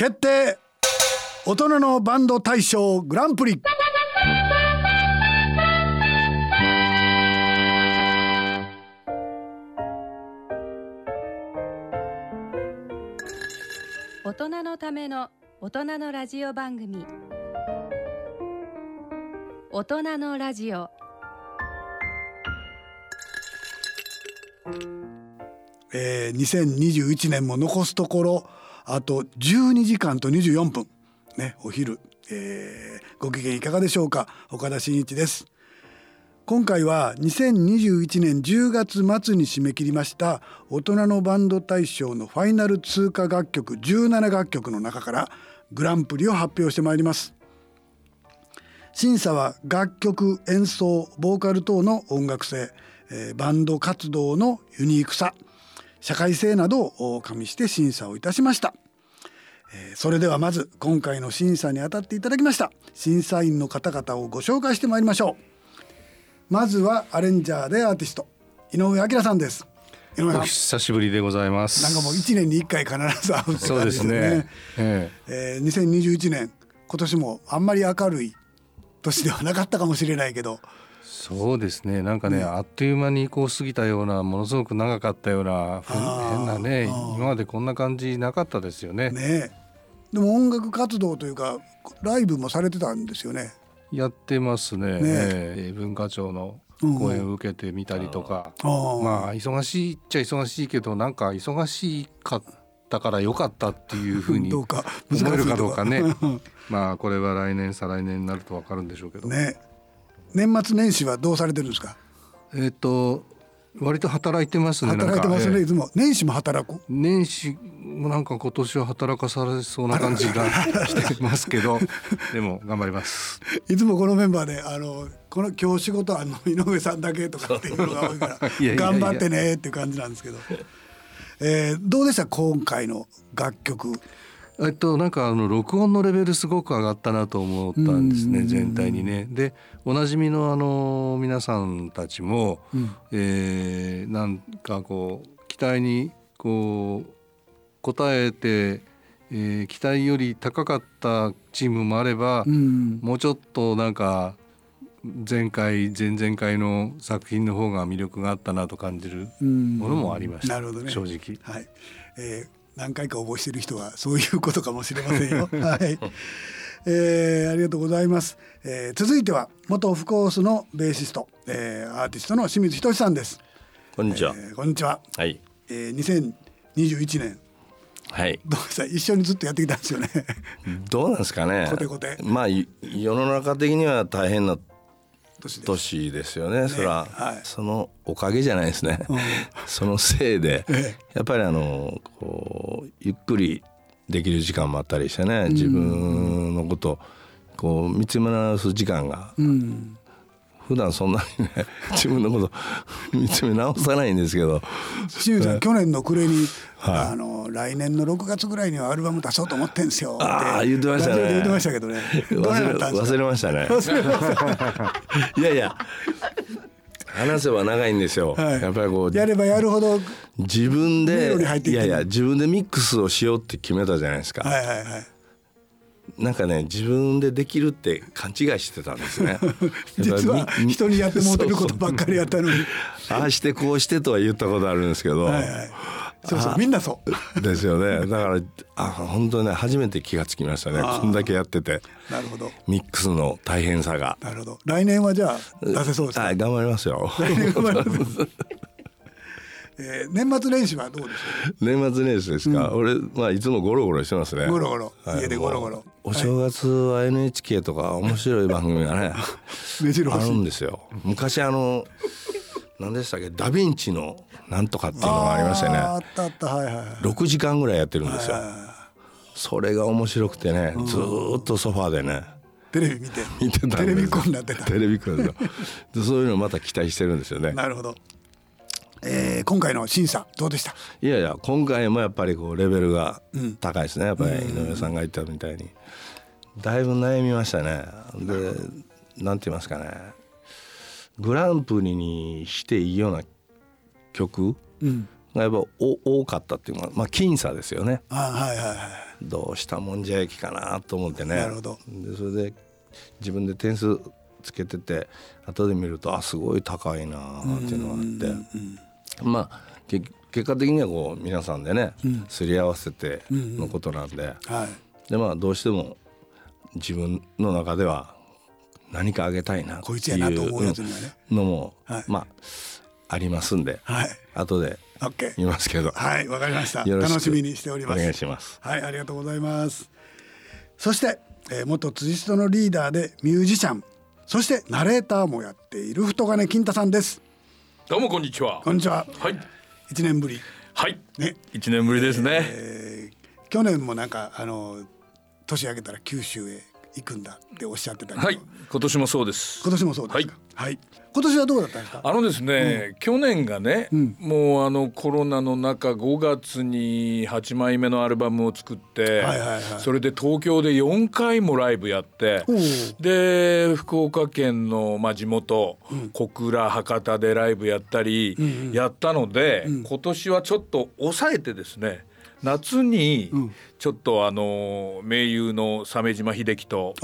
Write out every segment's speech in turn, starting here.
決定。大人のバンド大賞グランプリ。大人のための大人のラジオ番組。大人のラジオ。えー、2021年も残すところあと12時間と24分。ねお昼、えー、ご機嫌いかがでしょうか？岡田真一です。今回は2021年10月末に締め切りました大人のバンド大賞のファイナル通過楽曲17楽曲の中からグランプリを発表してまいります。審査は楽曲演奏ボーカル等の音楽性、えー、バンド活動のユニークさ。社会性などを加味して審査をいたしました、えー、それではまず今回の審査にあたっていただきました審査員の方々をご紹介してまいりましょう。まずはアレンジャーでアーティスト井上明さんです。井上さん。久しぶりでございます。なんかもう一年に一回必ず会うって感じですね。ですね、えええ。ー、2021年今年もあんまり明るい年ではなかったかもしれないけどそうですね。なんかね、ね、あっという間にこう過ぎたようなものすごく長かったような変なね今までこんな感じなかったですよね。ね。でも音楽活動というかライブもされてたんですよね。やってますね。ね。えー、文化庁の講演を受けてみたりとか、うん、まあ忙しいっちゃ忙しいけどなんか忙しかったから良かったっていうふうに思えるかどうかね。まあこれは来年再来年になると分かるんでしょうけど。ね年末年始はどうされてるんですか？えっ、と割と働いてますね働いてますね、いつも。年始も働く？年始もなんか今年は働かされそうな感じが してますけどでも頑張ります。いつもこのメンバーであのこの今日仕事あの井上さんだけとかっていうのが多いから 頑張ってねっていう感じなんですけど、えー、どうでした？今回の楽曲えっとなんかあの録音のレベルすごく上がったなと思ったんですね全体にね。でおなじみのあの皆さんたちも、うん、えー、なんかこう期待にこう応えて、えー、期待より高かったチームもあれば、うん、もうちょっとなんか前回前々回の作品の方が魅力があったなと感じるものもありました、なるほどね、正直。はい。えー何回か応募している人はそういうことかもしれませんよ。はい、えー、ありがとうございます。えー、続いては元オフコースのベーシスト、えー、アーティストの清水仁さんです。こんにちは。えー、こんにちは。はい。えー、2021年。はい。どうした？一緒にずっとやってきたんですよね。どうなんですかね。コテコテ。まあ世の中的には大変な年です。よね、ね、それは、はい、そのおかげじゃないですね、うん、そのせいで、やっぱりあのこうゆっくりできる時間もあったりしてね自分のことこう見つめ直す時間が、うん、普段そんなにね自分のこと 見つめ直さないんですけど。清水さん去年の暮れに、はい、あの来年の6月ぐらいにはアルバム出そうと思ってんですよああ言ってましたね。言ってましたけどね。忘れ忘れましたね。いやいや話せば長いんですよ、はい、やっぱりこうやればやるほど自分でいやいや自分でミックスをしようって決めたじゃないですか。はいはいはいなんかね自分でできるって勘違いしてたんですね。実は人にやってもうてることばっかりやったのに。ああしてこうしてとは言ったことあるんですけど、はいはい、そうそうみんなそう。ですよね。だからあ本当ね初めて気がつきましたね。こんだけやってて。なるほど。ミックスの大変さが。なるほど。来年はじゃあ出せそうですか？はい頑張りますよ。来年頑張りますえー、年末年始はどうですか年末年始ですか、うん、俺まあいつもゴロゴロしてますね。ゴロゴロ、家でゴロゴロ。お正月は NHK とか面白い番組がね あるんですよ。昔あの何でしたっけ？ダ・ヴィンチのなんとかっていうのがありましたよね。あったあった。はいはい6時間ぐらいやってるんですよ、それが面白くてね、ずっとソファーでね。テレビ見て。見てたテレビコンなってた。テレビコン でそういうのまた期待してるんですよね。なるほどえー、今回の審査どうでした？いやいや今回もやっぱりこうレベルが高いですね、やっぱり井上さんが言ったみたいに。だいぶ悩みましたね。でなんて言いますかね。グランプリにしていいような曲がやっぱお多かったっていうのはまあ僅差ですよね。あはいはいはい。どうしたもんじゃ駅かなと思ってね。なるほど。でそれで自分で点数つけてて後で見るとあすごい高いなっていうのがあってまあ結果的にはこう皆さんでね、すり合わせてのことなんで,、でまあどうしても自分の中では何かあげたいなっていうのも、まあありますんで、はい、後で言いますけど。はいわかりました。楽しみにしております。お願いします。はいありがとうございます。そして、えー、元辻人のリーダーでミュージシャン。そしてナレーターもやっている太金金太さんですどうもこんにちは。こんにちは。はい。一年ぶり。はい。ね。一年ぶりですね、えー、去年もなんかあの年明けたら九州へ行くんだっておっしゃってたはい。今年もそうです。今年もそうですか。はい、はい今年はどうだったんですか？あのですね、うん、去年がね、うん、もうあのコロナの中5月に8枚目のアルバムを作って、はいはいはい、それで東京で4回もライブやってで福岡県の、まあ、地元、うん、小倉博多でライブやったりやったので、今年はちょっと抑えてですね夏にちょっとあの盟友の鮫島秀樹と、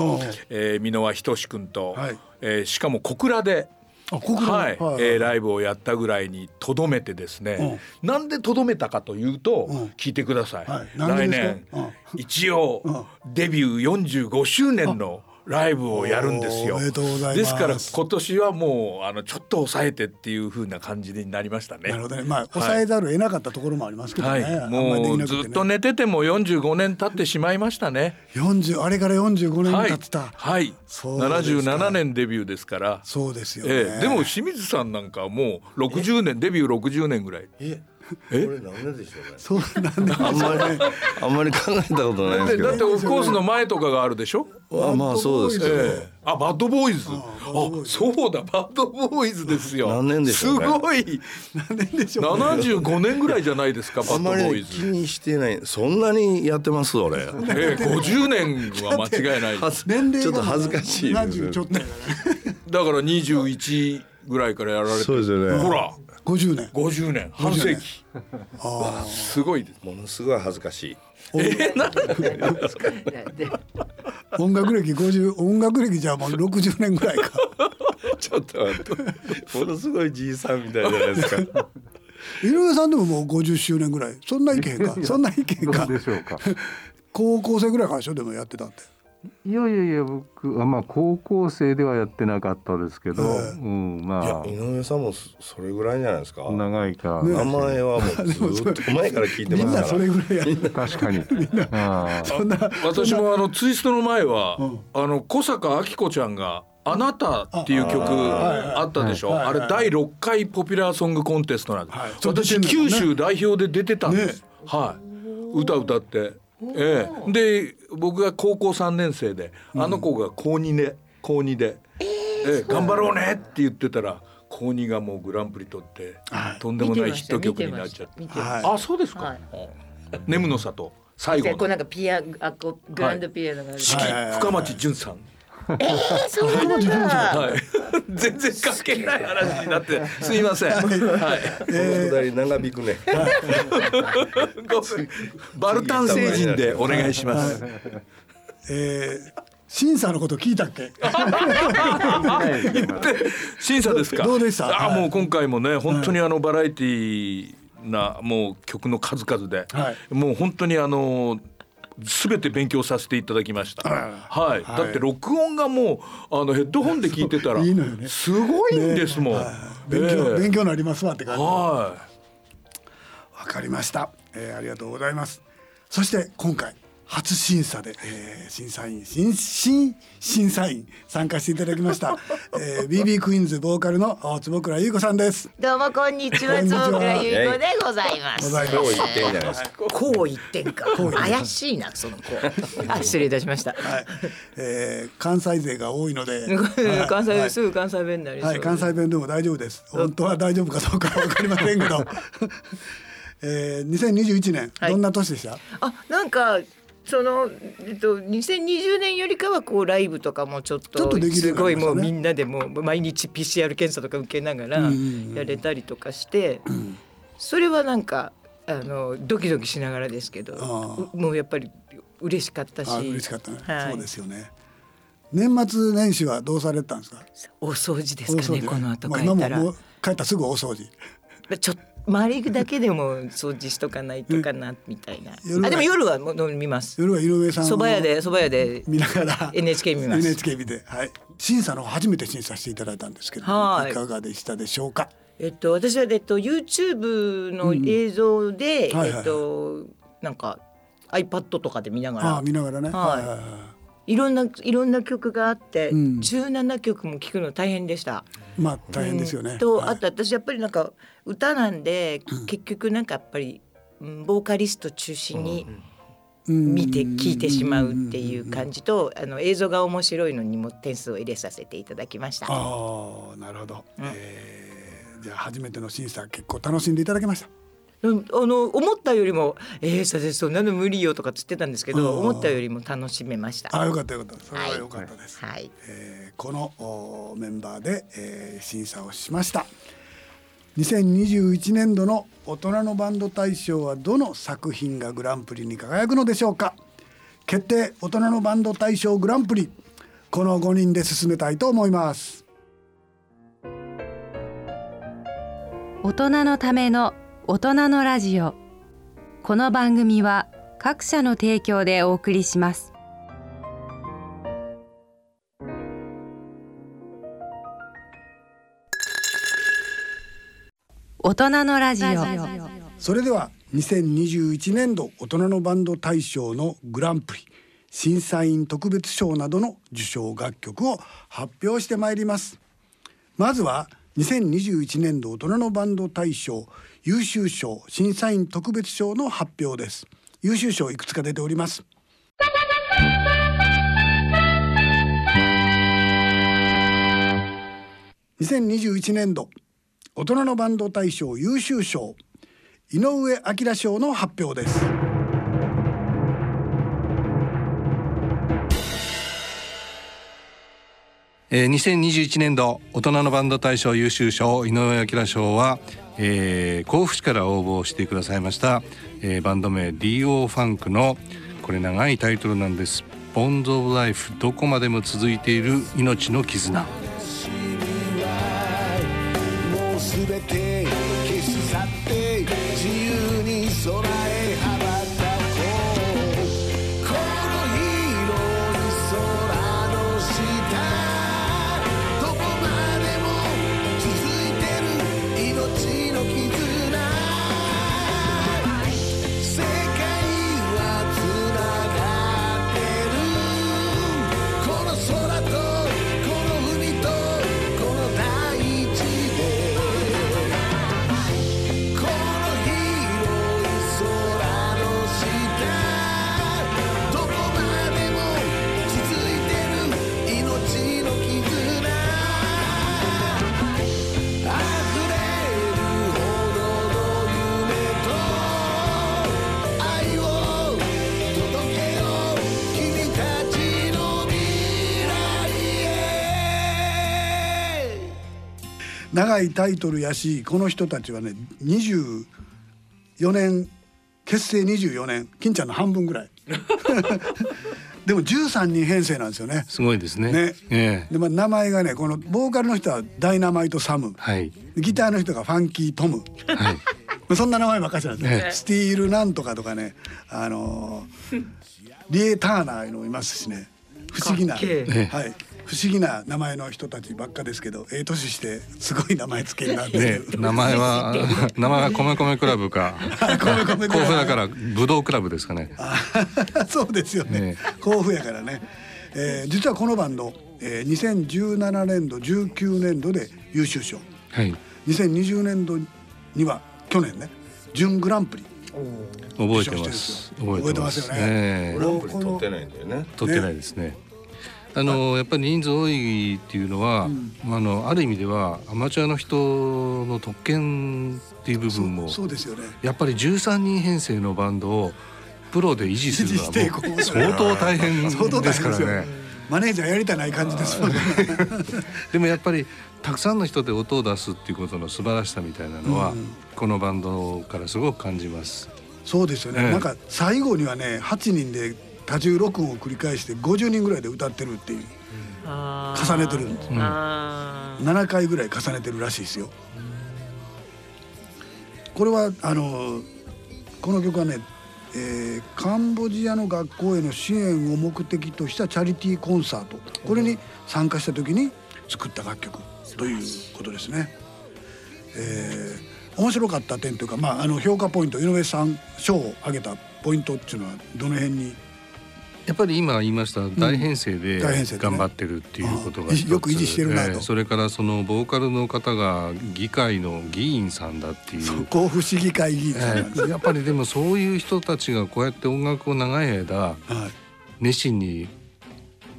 えー、箕輪仁君と、はい、えー、しかも小倉ではい、はい、えー、ライブをやったぐらいにとどめてですね、うん、なんでとどめたかというと、うん、聞いてください、はい、来年、うん、一応、デビュー45周年のライブをやるんですよ。ですから今年はもうあのちょっと抑えてっていう風な感じになりましたね。なるほどね。まあ、抑えざるを得なかったところもありますけどね。はい、もう、ね、ずっと寝てても45年経ってしまいましたね。40あれから45年経った。はい。はい、77年デビューですから。そうですよ、ね、えー、でも清水さんなんかもう60年デビュー60年ぐらい。ええこれ何でしょうね。そうなんあんまりあんまり考えたことないですけど。だってオフコースの前とかがあるでしょ？あまあそうですけど、えー、あバッドボーイズ。あそうだバッドボーイズですよ。何年でしょう、ね、すごい。何年でしょう、ね。75年ぐらいじゃないですかバッドボーイズ。気にしてない。そんなにやってます俺。ええー、50年は間違いない。年齢ちょっと恥ずかしいです、ちょっとだから21ぐらいからやられて。そうですよね。ほら。50年。50年。半世紀。あすごいです。ものすごい恥ずかしい。えー、なん 音楽歴50音楽歴じゃもう60年ぐらいか。ちょっと待って。ものすごいじいさんみたいじゃないですか。井上さんでももう50周年ぐらい。そんないけへんかそんないけへんか。高校生ぐらいからでしょ？でもやってたっていやいやいや僕あまあ高校生ではやってなかったですけど、え。ー、うんまあ。井上さんもそれぐらいじゃないですか。長いか、名前はもうずっと前から聞いてますから。それぐらい確かに。そんな。私もあのツイストの前は、うん、あの小坂明子ちゃんがあなたっていう曲あったでしょ、あれ第6回ポピュラーソングコンテストなんです、はい、私九州代表で出てたんです、ね、はい。歌歌ってええ、で僕が高校3年生で、あの子が高2で高2で、ええ頑張ろうねって言ってたら高2がもうグランプリ取って、とんでもないヒット曲になっちゃって、あそうですか、はい、ネムの里最後こうなんかピアあこグランドピアノが、はい、深町淳さんえー、そうなんだ。はい。全然関係ない話になってすみません。はい。えー、長引くね。バルタン星人でお願いします。えー、審査のこと聞いたっけ？審査ですか？どうでした？あもう今回もね本当にあのバラエティーなもう曲の数々で、はい、もう本当にあのすべて勉強させていただきました。はい、だって録音がもうあのヘッドホンで聞いてたらすごいんですもん。勉強、勉強になりますわって感じ。はい。わかりました、えー。ありがとうございます。そして今回初審査で、えー、審査員新新審査員参加していただきました、えー、BB クイーンズボーカルの坪倉優子さんです。どうもこんにちは坪倉優子でございます。こう言ってんじゃないですか。こう言ってんか。怪しいなそのこうあ失礼いたしました。はい、えー、関西勢が多いので。関西、はい、すぐ関西弁になりはい関西弁でも大丈夫です。本当は大丈夫かどうかわかりませんけど。えー、2021年、はい、どんな年でした？あなんかその、えっと、2020年よりかはこうライブとかもちょっとすごいもうみんなでも毎日 PCR 検査とか受けながらやれたりとかして、それはなんかあのドキドキしながらですけどもうやっぱり嬉しかったし。嬉しかったね、はい、そうですよね。年末年始はどうされたんですか？お掃除ですかねこの後帰ったら、まあ、帰ったらすぐお掃除。ちょっ周りだけでも掃除しとかないとかなみたいな。あでも夜はもう見ます。夜は井上さん。蕎麦屋で蕎麦屋で見ながら NHK 見ます。NHK 見てはい。審査の初めて審査していただいたんですけど、はい、いかがでしたでしょうか？えっと私はえっと YouTube の映像で、うんはいはい、えっとなんか iPad とかで見ながら。あ見ながらね。はい。はいはいいろんないろんな曲があって、うん、17曲も聴くの大変でした。まあ大変ですよね。うん、と、はい、あと私やっぱりなんか歌なんで、結局なんかやっぱり、うん、ボーカリスト中心に見て聴いてしまうっていう感じと、あの映像が面白いのにも点数を入れさせていただきました。ああなるほど。うん、えー、じゃあ初めての審査結構楽しんでいただけました。あの思ったよりも「えー、させそんなの無理よ」とかつってたんですけど思ったよりも楽しめました。あよかったよかった。それはよかったです、はい。はい、えー、このメンバーで、えー、審査をしました。2021年度の大人のバンド大賞はどの作品がグランプリに輝くのでしょうか。決定大人のバンド大賞グランプリこの5人で進めたいと思います。大人のための大人のラジオ。この番組は各社の提供でお送りします。大人のラジオ。それでは2021年度大人のバンド大賞のグランプリ審査員特別賞などの受賞楽曲を発表してまいります。まずは2021年度大人のバンド大賞優秀賞審査員特別賞の発表です。優秀賞いくつか出ております。2021年度大人のバンド大賞優秀賞井上彰賞の発表です。えー、2021年度大人のバンド大賞優秀賞井上彰賞はえー、甲府市から応募してくださいました、えー、バンド名 DO ファンクのこれ長いタイトルなんです「ボンズ・オブ・ライフどこまでも続いている命の絆」長いタイトルやしこの人たちはね24年結成24年金ちゃんの半分ぐらい。でも13人編成なんですよね。すごいですね。ね、えー、でまあ名前がねこのボーカルの人はダイナマイトサム、はい、ギターの人がファンキートム、はい、そんな名前ばっかしなんですね、えー、スティールなんとかとかねあのー、リエ・ターナーのいますしね。不思議な、はい、不思議な名前の人たちばっかですけどええ年してすごい名前つけるなってね、名前は名前は米米クラブか。甲府だから武道クラブですかね。そうですよね。ね。甲府やからね、えー、実はこのバンド、えー、2017年度19年度で優秀賞、はい、2020年度には去年ね準グランプリ。覚えてます。覚えてます。よね、グランプリ取ってないんだよね。取ってないですねあのやっぱり人数多いっていうのは、うん、あのある意味ではアマチュアの人の特権っていう部分もそうですよね。やっぱり13人編成のバンドをプロで維持するのはもう相当大変ですからね。マネージャーやりたない感じです でもやっぱりたくさんの人で音を出すっていうことの素晴らしさみたいなのは、うん、このバンドからすごく感じます。そうですよね、ええ、なんか最後にはね8人で多重録音を繰り返して50人ぐらいで歌ってるっていう、うん、重ねてるんです、うん、7回ぐらい重ねてるらしいですよ。これはあのこの曲はねえー、カンボジアの学校への支援を目的としたチャリティーコンサート。これに参加した時に作った楽曲ということですね。えー、面白かった点というか、まあ、あの評価ポイント井上さん賞を挙げたポイントっていうのはどの辺にやっぱり今言いました大編成で頑張ってるっていうことが、よく維持してるなと、それからそのボーカルの方が議会の議員さんだっていう。甲府市議会議員さん、えー、やっぱりでもそういう人たちがこうやって音楽を長い間、はい、熱心に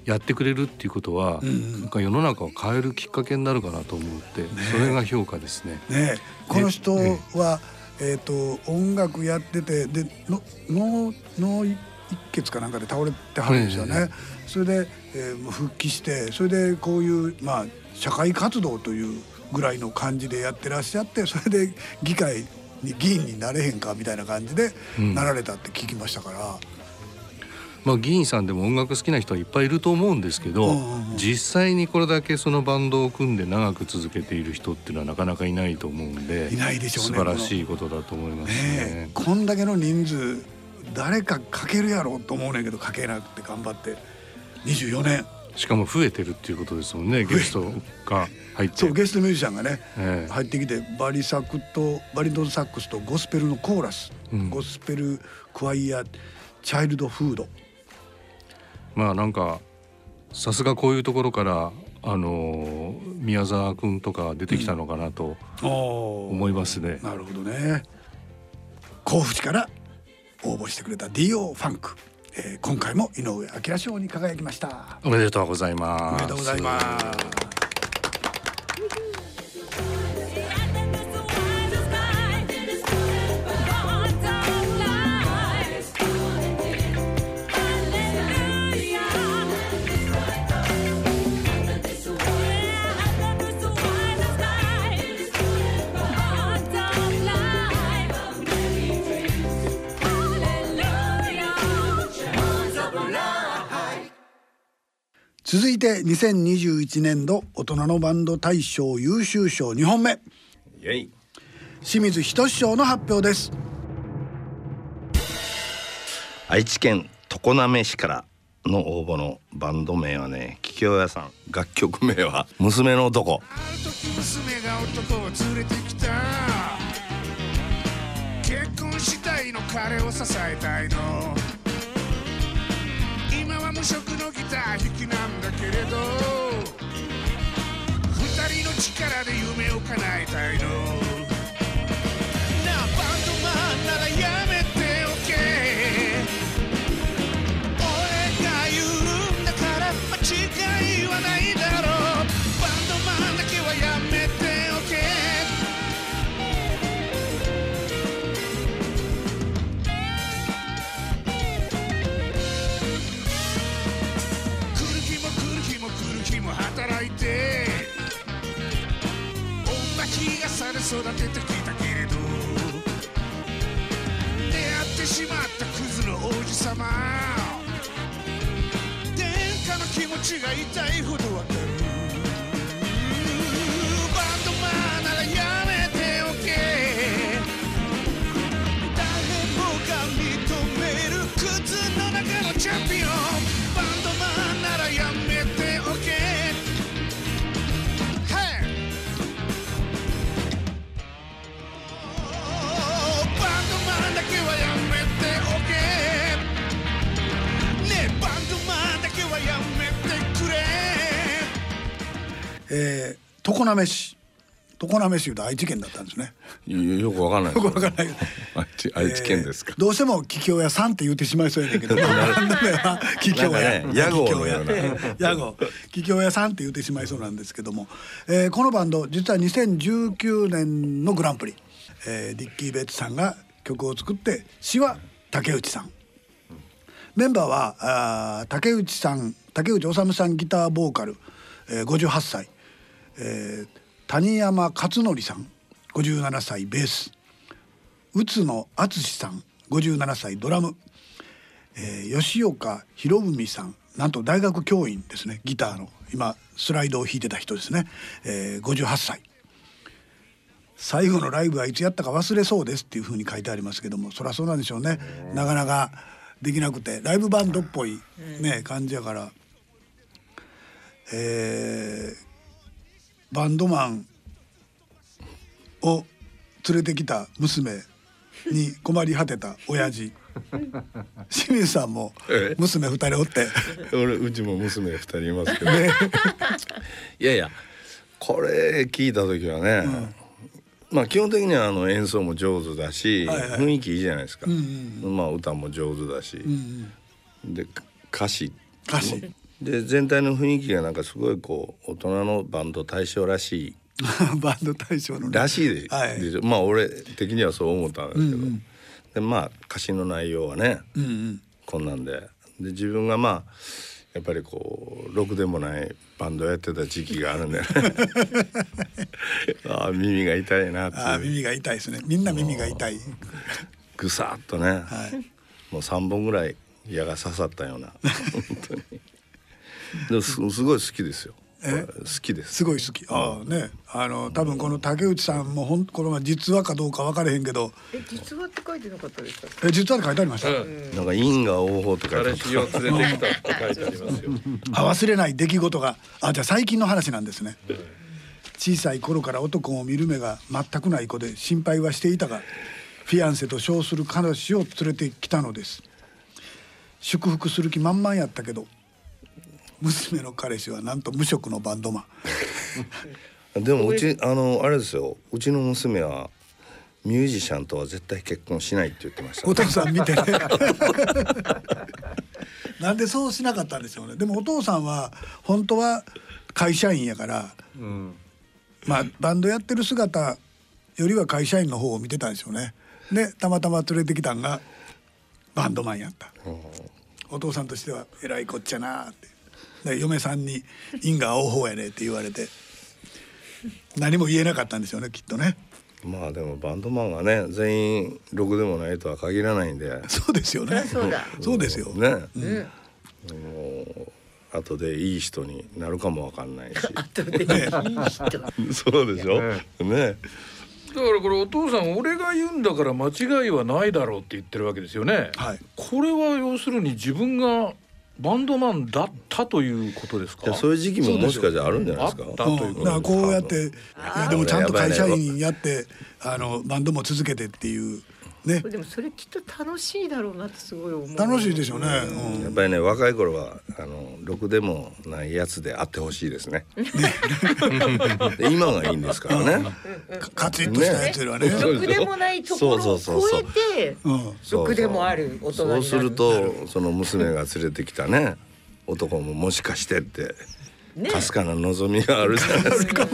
やってくれるっていうことは、うんうん、なんか世の中を変えるきっかけになるかなと思って、ね、それが評価ですね。ねこの人は、えーと、音楽やっててでののの一血かなんかで倒れてはるんですよね。それで、えー、復帰してそれでこういうまあ社会活動というぐらいの感じでやってらっしゃってそれで議会に議員になれへんかみたいな感じでなられたって聞きましたから。まあ、議員さんでも音楽好きな人はいっぱいいると思うんですけど、実際にこれだけそのバンドを組んで長く続けている人っていうのはなかなかいないと思うんでいないでしょうね素晴らしいことだと思いますね。ねこんだけの人数誰か書けるやろうと思うねんけど書けなくて頑張って。24年。しかも増えてるっていうことですもんねゲストが入って。そうゲストミュージシャンがね、えー、入ってきてバリサクとバリドンサックスとゴスペルのコーラス、うん、ゴスペルクワイアチャイルドフード。まあなんかさすがこういうところからあの宮沢君とか出てきたのかなと思いますね。うん、なるほどね。甲府市から応募してくれた DO ファンク、えー、今回も井上彰賞に輝きました。おめでとうございます。おめでとうございます続いて2021年度大人のバンド大賞優秀賞2本目。清水仁賞の発表です。愛知県常滑市からの応募のバンド名はね桔梗屋さん。楽曲名は娘の男娘が男を連れてきた。結婚したいの彼を支えたいの無色のギター弾きなんだけれど。二人の力で夢を叶えたいの。育ててきたけれど。出会ってしまったクズの王子様。殿下の気持ちが痛いほどわかる。バンドマンならやめておけ。誰もが認めるクズの中のチャンピオン。えー、常滑市常滑市いうと愛知県だったんですね。よくわかんない。よくわかんない。愛知県ですか、えー、どうしても桔梗屋さんって言ってしまいそうやけど、桔梗屋。屋号のような。屋号桔梗屋さんって言ってしまいそうなんですけども、えー、このバンド実は2019年のグランプリ、えー、ディッキー・ベッツさんが曲を作って詩は竹内さん。メンバーはあ竹内さん竹内治さんギターボーカル、えー、58歳、えー、谷山勝則さん57歳ベース。宇津野敦さん57歳ドラム、えー、吉岡博文さんなんと大学教員ですね。ギターの。今スライドを弾いてた人ですね、えー、58歳。最後のライブはいつやったか忘れそうですっていうふうに書いてありますけどもそりゃそうなんでしょうね。なかなかできなくてライブバンドっぽいね感じやから。えー、バンドマンを連れてきた娘に困り果てた親父。清水さんも娘二人おって。俺うちも娘二人いますけど、ね、いやいやこれ聞いた時はね、うん。まあ基本的にはあの演奏も上手だし、はいはい、雰囲気いいじゃないですか、うんうん、まあ歌も上手だし、うんうん、で歌詞。歌詞で全体の雰囲気がなんかすごいこう大人のバンド大賞らしい。バンド大賞の、ね、らしいで,、はい、でまあ俺的にはそう思ったんですけど、うんうん、でまあ歌詞の内容はね、うんうん、こんなんで。で自分がまあやっぱりこうろくでもないバンドやってた時期があるんでね。あ耳が痛いなってあ耳が痛いですね。みんな耳が痛い。ぐさっとね、はい、もう3本ぐらい矢が刺さったような。本当にすすごい好きですよ。好きです。すごい好き。ああね。あの多分この竹内さんもほんこの実話かどうか分からへんけど。え実話って書いてなかったですか？え実話って書いてありました、うん、なんか因果応報って書いてあ彼氏を連れてきたって書いてありますよ。あ忘れない出来事が。あじゃあ最近の話なんですね、小さい頃から男を見る目が全くない子で心配はしていたがフィアンセと称する彼氏を連れてきたのです。祝福する気満々やったけど娘の彼氏はなんと無職のバンドマン。でもうちあのあれですよ。うちの娘はミュージシャンとは絶対結婚しないって言ってました、ね、お父さん見て。ね なんでそうしなかったんでしょうね。でもお父さんは本当は会社員やから、うん、まあバンドやってる姿よりは会社員の方を見てたんでしょうね。でたまたま連れてきたんがバンドマンやった、お父さんとしてはえらいこっちゃなって嫁さんに「因果応報やね」って言われて何も言えなかったんでしょうねきっとね。まあでもバンドマンがね全員ろくでもないとは限らないんで。そうですよね。そうだ。そうですよ。ね、うん、もう後でいい人になるかもわかんないし。後でいい人。そうでしょ？ね。ね。だからこれお父さん俺が言うんだから間違いはないだろうって言ってるわけですよね、はい、これは要するに自分がバンドマンだったということですか？そういう時期ももしかしたらあるんじゃないですか？あったというここうやっていやでもちゃんと会社員やってあのバンドも続けてっていうね。でもそれきっと楽しいだろうなってすごい思う。楽しいでしょうね。うん、やっぱりね若い頃はあのろくでもないやつであってほしいですね。今がいいんですからね。カチッとしたやつはね。ろくでもないところを超えてろくでもある大人そうするとその娘が連れてきたね男ももしかしてってかすかな望みがあるじゃないですか。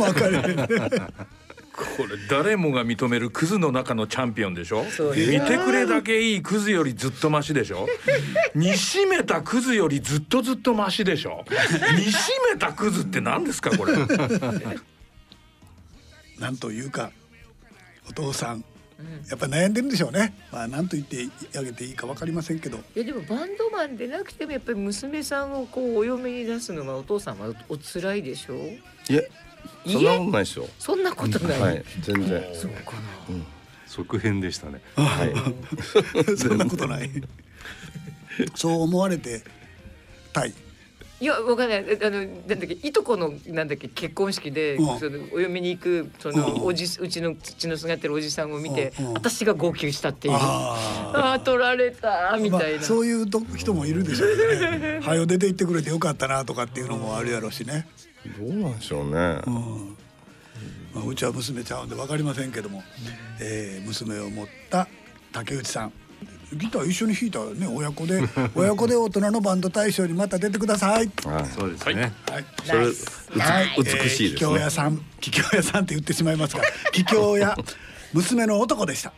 これ誰もが認めるクズの中のチャンピオンでしょ？見てくれだけいいクズよりずっとマシでしょ？煮しめたクズよりずっとずっとマシでしょ？煮しめたクズって何ですかこれ？なんというかお父さんやっぱ悩んでるんでしょうね。まあ何と言ってあげていいかわかりませんけど。いやでもバンドマンでなくてもやっぱり娘さんをこうお嫁に出すのはお父さんはお辛いでしょ？う。いやそんなことないですよ。そんなことない？はい、全然。そうかな。うん、側編でしたね。はい。そんなことない。そう思われてたい。いやわかんないあのなんだっけいとこのなんだっけ結婚式で、うん、そのお嫁に行くその、おじうちの父の姿ってるおじさんを見て、私が号泣したっていうああ取られたみたいな、まあ、そういう人もいるでしょうね はよ出て行ってくれてよかったなとかっていうのもあるやろうしね。どうなんでしょうね。うんまあ、うちは娘ちゃうんで分かりませんけども、えー、娘を持った竹内さんギター一緒に弾いたね親子で 親子で大人のバンド大賞にまた出てください。あそうですね。はい。それ、美しいですね。桔梗屋さん、桔梗屋さんって言ってしまいますが、桔梗屋娘の男でした。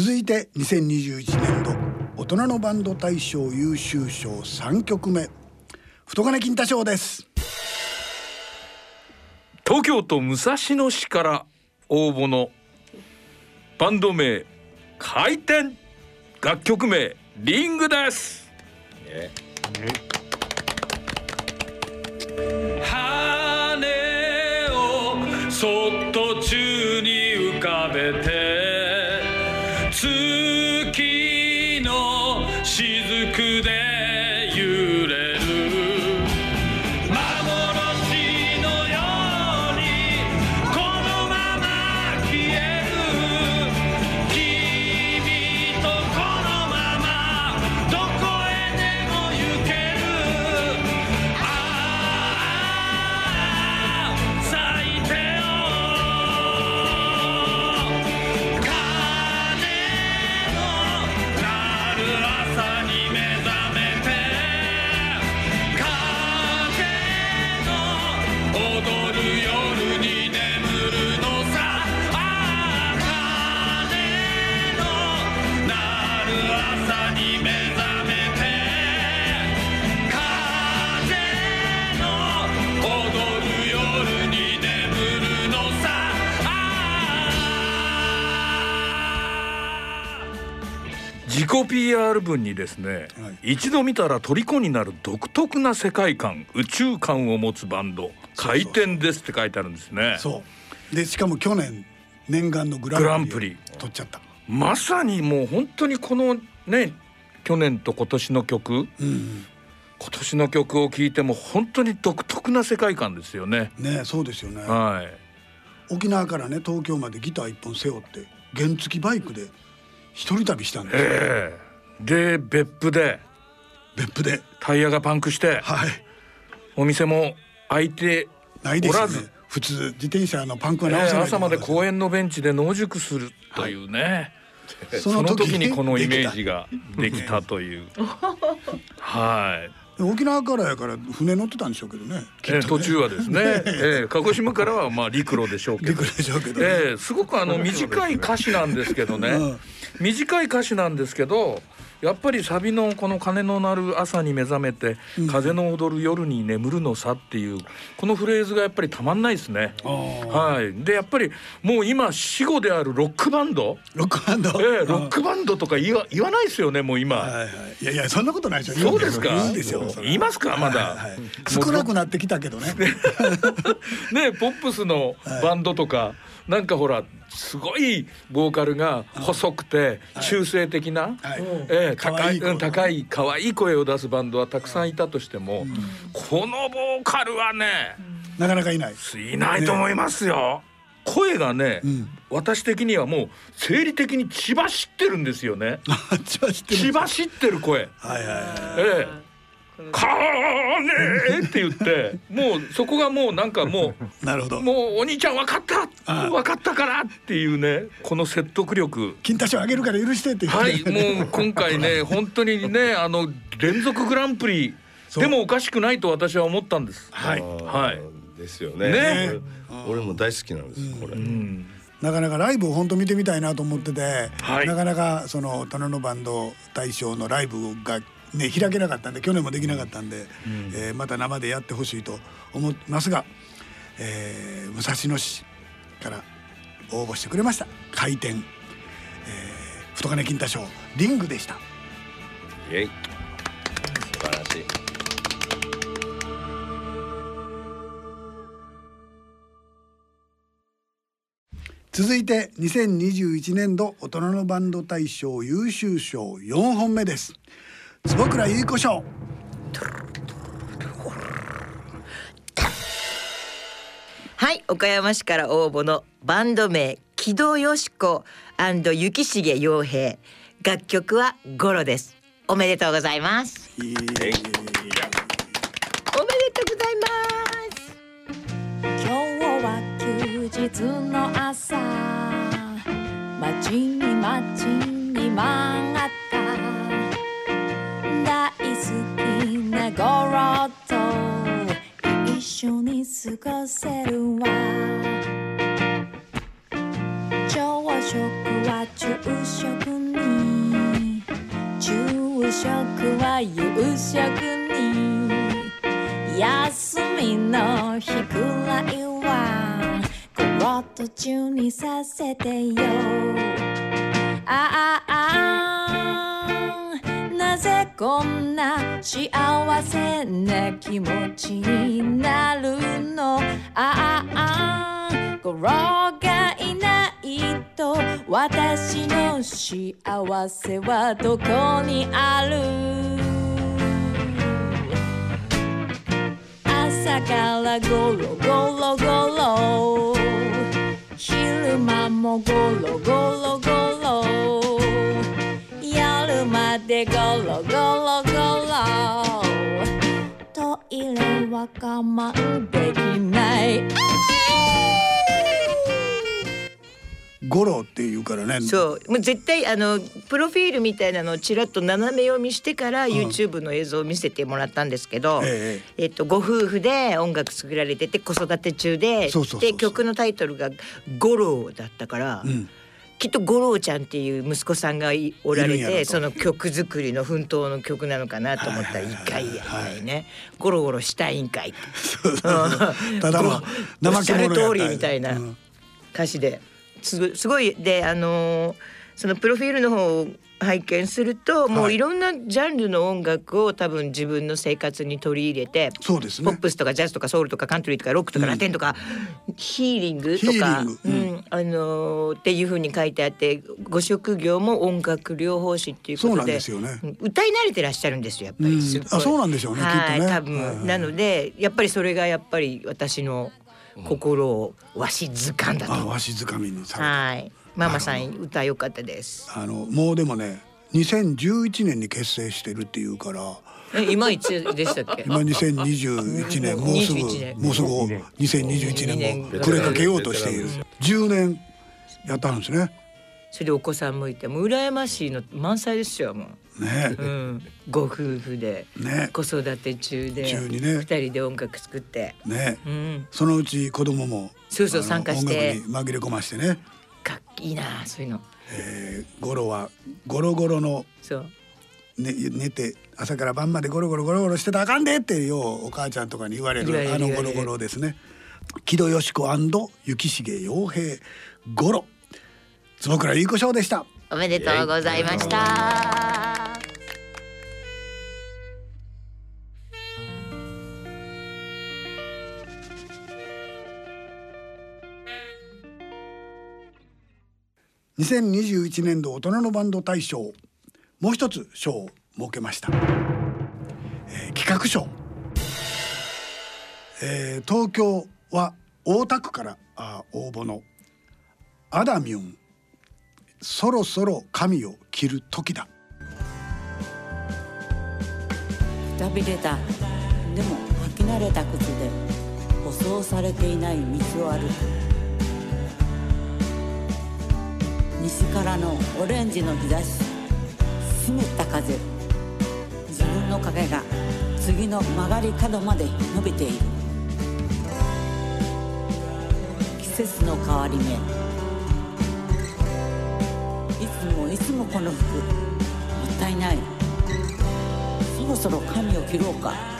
続いて2021年度大人のバンド大賞優秀賞3曲目。太金金太賞です。東京都武蔵野市から応募のバンド名回転楽曲名リングです、え羽を己 PR 文にですね、はい、一度見たら虜になる独特な世界観宇宙観を持つバンド回転ですって書いてあるんですね。そう。でしかも去年念願のグランプリ取っちゃった。まさにもう本当にこのね去年と今年の曲、うん、今年の曲を聴いても本当に独特な世界観ですよね。ねそうですよね。はい。沖縄からね東京までギター一本背負って原付バイクで一人旅したんです、えー、で別府で。別府で。タイヤがパンクして。はい。お店も開いてないです、ね、普通自転車のパンクは直せない、えー、朝まで公園のベンチで野宿するというね、はい、その時にこのイメージが。できたという。はい沖縄からやから船乗ってたんでしょうけどね。ねえー、途中はですね、えー、鹿児島からはまあ陸路でしょうけど。陸路でしょうけど、ね、えー、すごくあの 短い歌詞なんですけどね。うん、短い歌詞なんですけど。やっぱりサビのこの鐘の鳴る朝に目覚めて、風の踊る夜に眠るのさっていうこのフレーズがやっぱりたまんないですね。はい。でやっぱりもう今死後であるロックバンド、ロックバンド、ええロックバンドとか言わ言わないですよねもう今。はいはい。いやいやそんなことないですよ。そうですか？いいですよ。言いますか？まだ、はいはい。少なくなってきたけどね。ねポップスのバンドとか。なんかほらすごいボーカルが細くて中性的な、はい。えー、高い、うん、高い可愛い声を出すバンドはたくさんいたとしても、うん、このボーカルはねなかなかいない。いないと思いますよ。ね声がね、うん、私的にはもう生理的に血走ってるんですよね。血走ってる声。はいはいはい、ええ「かーねって言ってもうそこがもうなんかもうなるほど。もうお兄ちゃん分かった分かったからっていうねこの説得力。金太賞あげるから許してってはいもう今回ね 本当にねあの連続グランプリでもおかしくないと私は思ったんです。はい。はい。ですよね。ね。俺も大好きなんです、これ、うん。なかなかライブを本当見てみたいなと思ってて、はい、なかなかその棚のバンド大賞のライブがね、開けなかったんで去年もできなかったんで、うん、えー、また生でやってほしいと思いますが、えー、武蔵野市から応募してくれました。回転、えー、太金金太賞リングでした。イエイ。素晴らしい。続いて2021年度大人のバンド大賞優秀賞4本目です坪倉優子賞。はい岡山市から応募のバンド名木戸よし子雪重洋平。楽曲はゴロです。おめでとうございます。おめでとうございます。今日は休日の朝。待ちに待ちに曲がった頃と一緒に過ごせるわ朝食は昼食に昼食は夕食に休みの日くらいはコロと中にさせてよああああこんな幸せな気持ちになるの？あああゴロがいないと私の幸せはどこにある？朝からゴロゴロゴロ。昼間もゴロゴロゴロ。までゴロゴロゴロ。トイレは我慢できない。ゴロっていうからね。そう。もう絶対あのプロフィールみたいなのをちらっと斜め読みしてから YouTube の映像を見せてもらったんですけど、ええっと、ご夫婦で音楽作られてて子育て中でそうそうそうそう。で曲のタイトルが「ゴロー」だったから、んきっと五郎ちゃんっていう息子さんがいおられてその曲作りの奮闘の曲なのかなと思ったらはい一回やりたいね。ゴロゴロしたいんかい ただのおっしゃる怠け者や通りみたいなうん。歌詞で。すごいであのーそのプロフィールの方を拝見するともはい。ういろんなジャンルの音楽を多分自分の生活に取り入れてそうですね。ポップスとかジャズとかソウルとかカントリーとかロックとかラテンとか、ヒーリングとか、ううん。ん。あのーっていう風に書いてあってご職業も音楽療法士っていうことでそうなんですよね。うん歌い慣れてらっしゃるんですよやっぱうん。りすっごい、あそうなんでしょうねはいきっとね。多分、はいはいなのでやっぱりそれがやっぱり私の心をわしづかんだと。あわしづかみにはい。ママさん歌良かったです。あのもうでもね2011年に結成してるっていうからえ今いつでしたっけ？今2021年もうすぐ21年もうすぐ2021年も暮れかけようとしている10年やったんですねそれでお子さんもいてもう羨ましいの満載ですよもねう。うん。ご夫婦でね子育て中で中にね二人で音楽作って。ねうん。そのうち子供もそうそう参加して音楽に紛れ込ましてね、かっいいなそういうの。えー、ゴロはゴロゴロのそう。ね、寝て朝から晩までゴロゴロゴロゴロしてたらあかんでってようお母ちゃんとかに言われるるあのゴロゴロですね木戸よし子雪重洋平ゴロ坪倉優子賞でしたおめでとうございました。2021年度大人のバンド大賞。もう一つ賞を設けました、えー企画賞、えー東京は大田区からあ応募の。アダミュン。そろそろ髪を切る時だ。くたびれた。でも履き慣れた靴で舗装されていない道を歩く。西からのオレンジの日差し湿った風。自分の影が次の曲がり角まで伸びている。季節の変わり目。いつもいつもこの服。もったいない。そろそろ髪を切ろうか。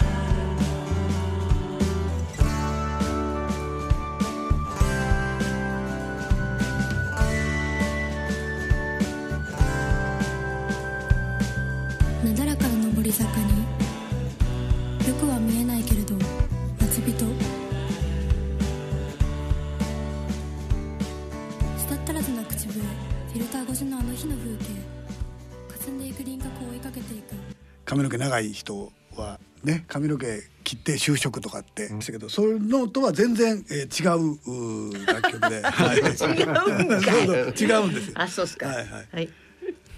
長い人はね髪の毛切って就職とかってしたけど、そういうのとは全然、えー違う楽曲で、はい、違うんですよ。あそうっすか。はいはい。はい。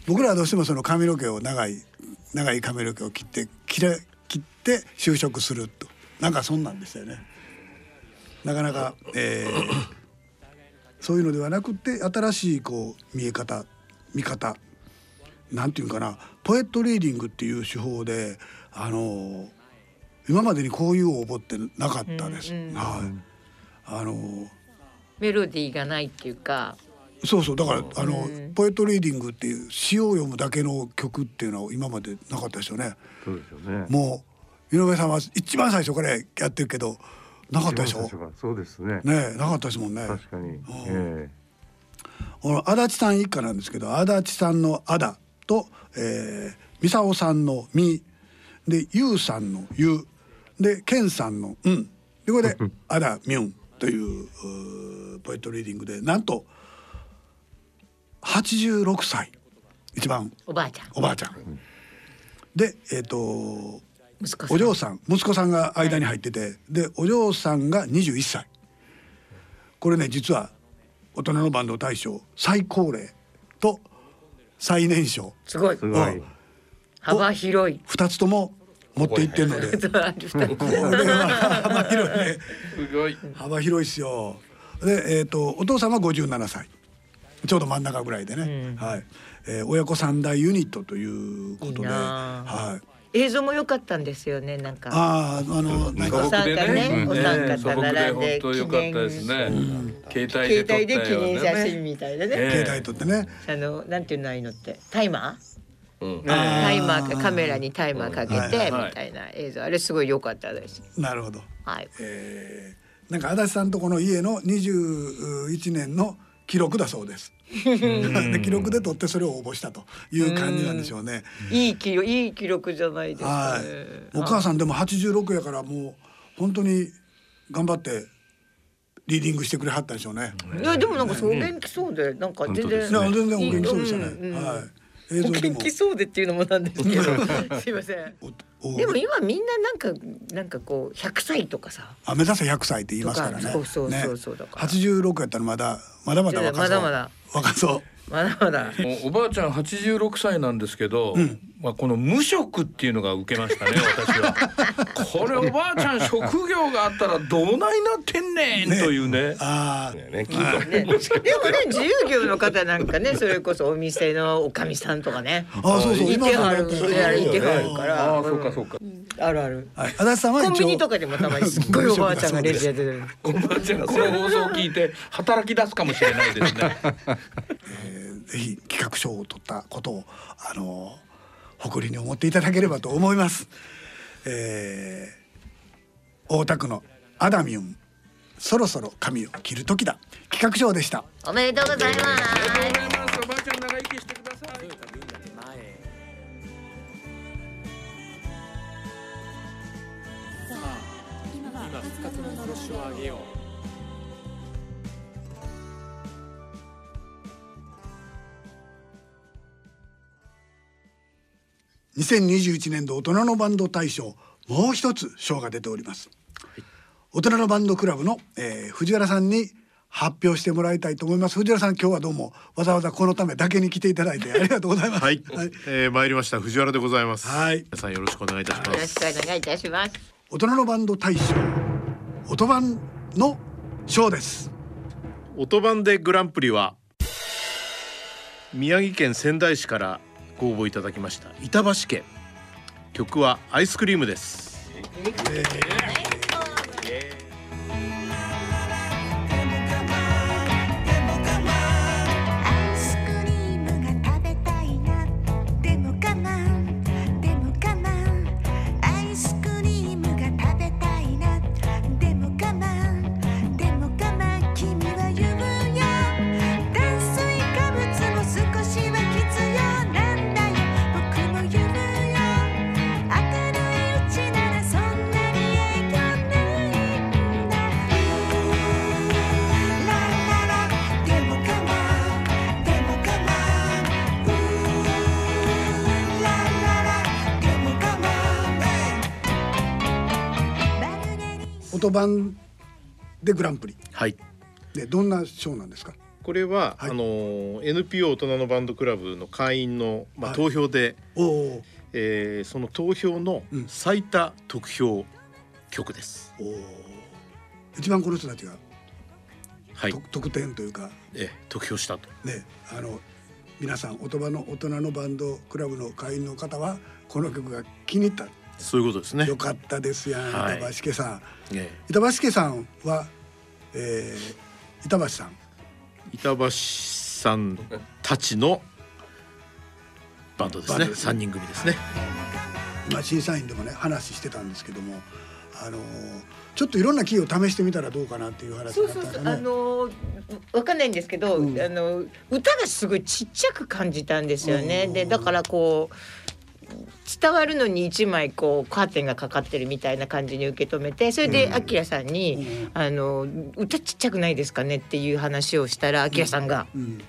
僕らはどうしてもその髪の毛を長い長い髪の毛を切って切れ切って就職すると。なんかそんなんでしたよね。なかなか、えーそういうのではなくて新しいこう見え方見方なんていうかなポエットリーディングっていう手法であの今までにこういう応募ってなかったです。うんうんはい。あのメロディーがないっていうか。そうそうだからあのポエトリーディングっていう詩を読むだけの曲っていうのは今までなかったですよね。そうですよね。もう井上さんは一番最初からやってるけどなかったでしょ？そうですね。ねなかったですもんね。確かに。えー、足立さん一家なんですけど足立さんの「あだ」と、えー、美沙さんの「み」でゆうさんの「ゆ」で健さんの「うん」でこれで「あだみゅん」というポエトリーディングでなんと「86歳。一番おばあちゃん。おばあちゃん、でえっ、ー、とお嬢さん。息子さんが間に入ってて、はい、でお嬢さんが21歳。これね実は大人のバンド大賞最高齢と最年少。すごい。すごい。幅広い。2つとも持っていってるので。幅広いね。すごい。幅広いっすよ。でえっ、ー、とお父さんは57歳。ちょうど真ん中ぐらいでね、うん、はい、えー、親子三大ユニットということで、はい。映像も良かったんですよねなんか。あああのなんか。お三方ね、お三方並んで記念携帯で記念写真みたいなね。携帯撮ってね。あのなんていうのああいうのって。タイマー？うん、タイマーカメラにタイマーかけてみたいな映像。あれすごい良かったです。なるほど。はい。えー、なんか足立さんとこの家の21年の記録だそうです。で記録で取ってそれを応募したという感じなんでしょうね。いい記録いい記録じゃないですか、ね、お母さんでも86やからもう本当に頑張ってリーディングしてくれはったでしょうね。いやでもなんかそう元気そうでなんか全然、ね、全然お元気そうでしたね。うんうん、はい。映像元気そうでっていうのもなんですけど。すいません。でも今みんななんかなんかこう100歳とかさ。あ目指せ100歳って言いますからね。そうそうそうそうだから。86やったらまだまだまだ若そう。まだまだ。若そうまだまだ。おばあちゃん86歳なんですけど、うん、まあこの無職っていうのが受けましたね私は。これおばあちゃん職業があったらどないなってんねん、ね、というね。ああ、ね。ね、でもね自由業の方なんかねそれこそお店のおかみさんとかね。あそうそういてはるいてはるから。あそうかそうか、あるある、はい、足立さんはコンビニとかでもたまにすっごいおばあちゃんがレジやってる。おばあちゃんこの放送を聞いて働き出すかもしれないですね、えーぜひ企画賞を取ったことをあの誇りに思っていただければと思います。えー、大田区のアダミウンそろそろ髪を切る時だ。企画賞でした。おめでとうございます。おばあちゃん長生きしてください今復活ののろしをあげよう2021年度大人のバンド大賞もう一つ賞が出ております、はい、大人のバンドクラブの、えー、藤原さんに発表してもらいたいと思います。藤原さん今日はどうもわざわざこのためだけに来ていただいてありがとうございます。はい、はい、えー、参りました。藤原でございます。はい。皆さんよろしくお願いいたします。よろしくお願いいたします。大人のバンド大賞音版の賞です。音版でグランプリは宮城県仙台市からご応募いただきました。板橋家曲はアイスクリームです、えー。音版でグランプリ。はい。でどんな賞なんですか？これは、はい、あの NPO 大人のバンドクラブの会員のまあ投票で、はい、えー、その投票の最多得票曲です。うん、お一番この人たちが、はい、得点というか、え得票したと。ねあの皆さん音場の大人のバンドクラブの会員の方はこの曲が気に入ったそういうことですね。よかったですやん、はい、板橋家さん。ええ、板橋家さんは、えー、板橋さん。板橋さんたちのバンドですね。三人組ですね。今審査員でもね話してたんですけどもあのちょっといろんなキーを試してみたらどうかなっていう話そうそうそう。あのわかんないんですけど、うん、あの歌がすごいちっちゃく感じたんですよね。でだからこう伝わるのに一枚こうカーテンがかかってるみたいな感じに受け止めてそれであきらさんに、うん、あの「歌ちっちゃくないですかね?」っていう話をしたらあきらさんが。うん。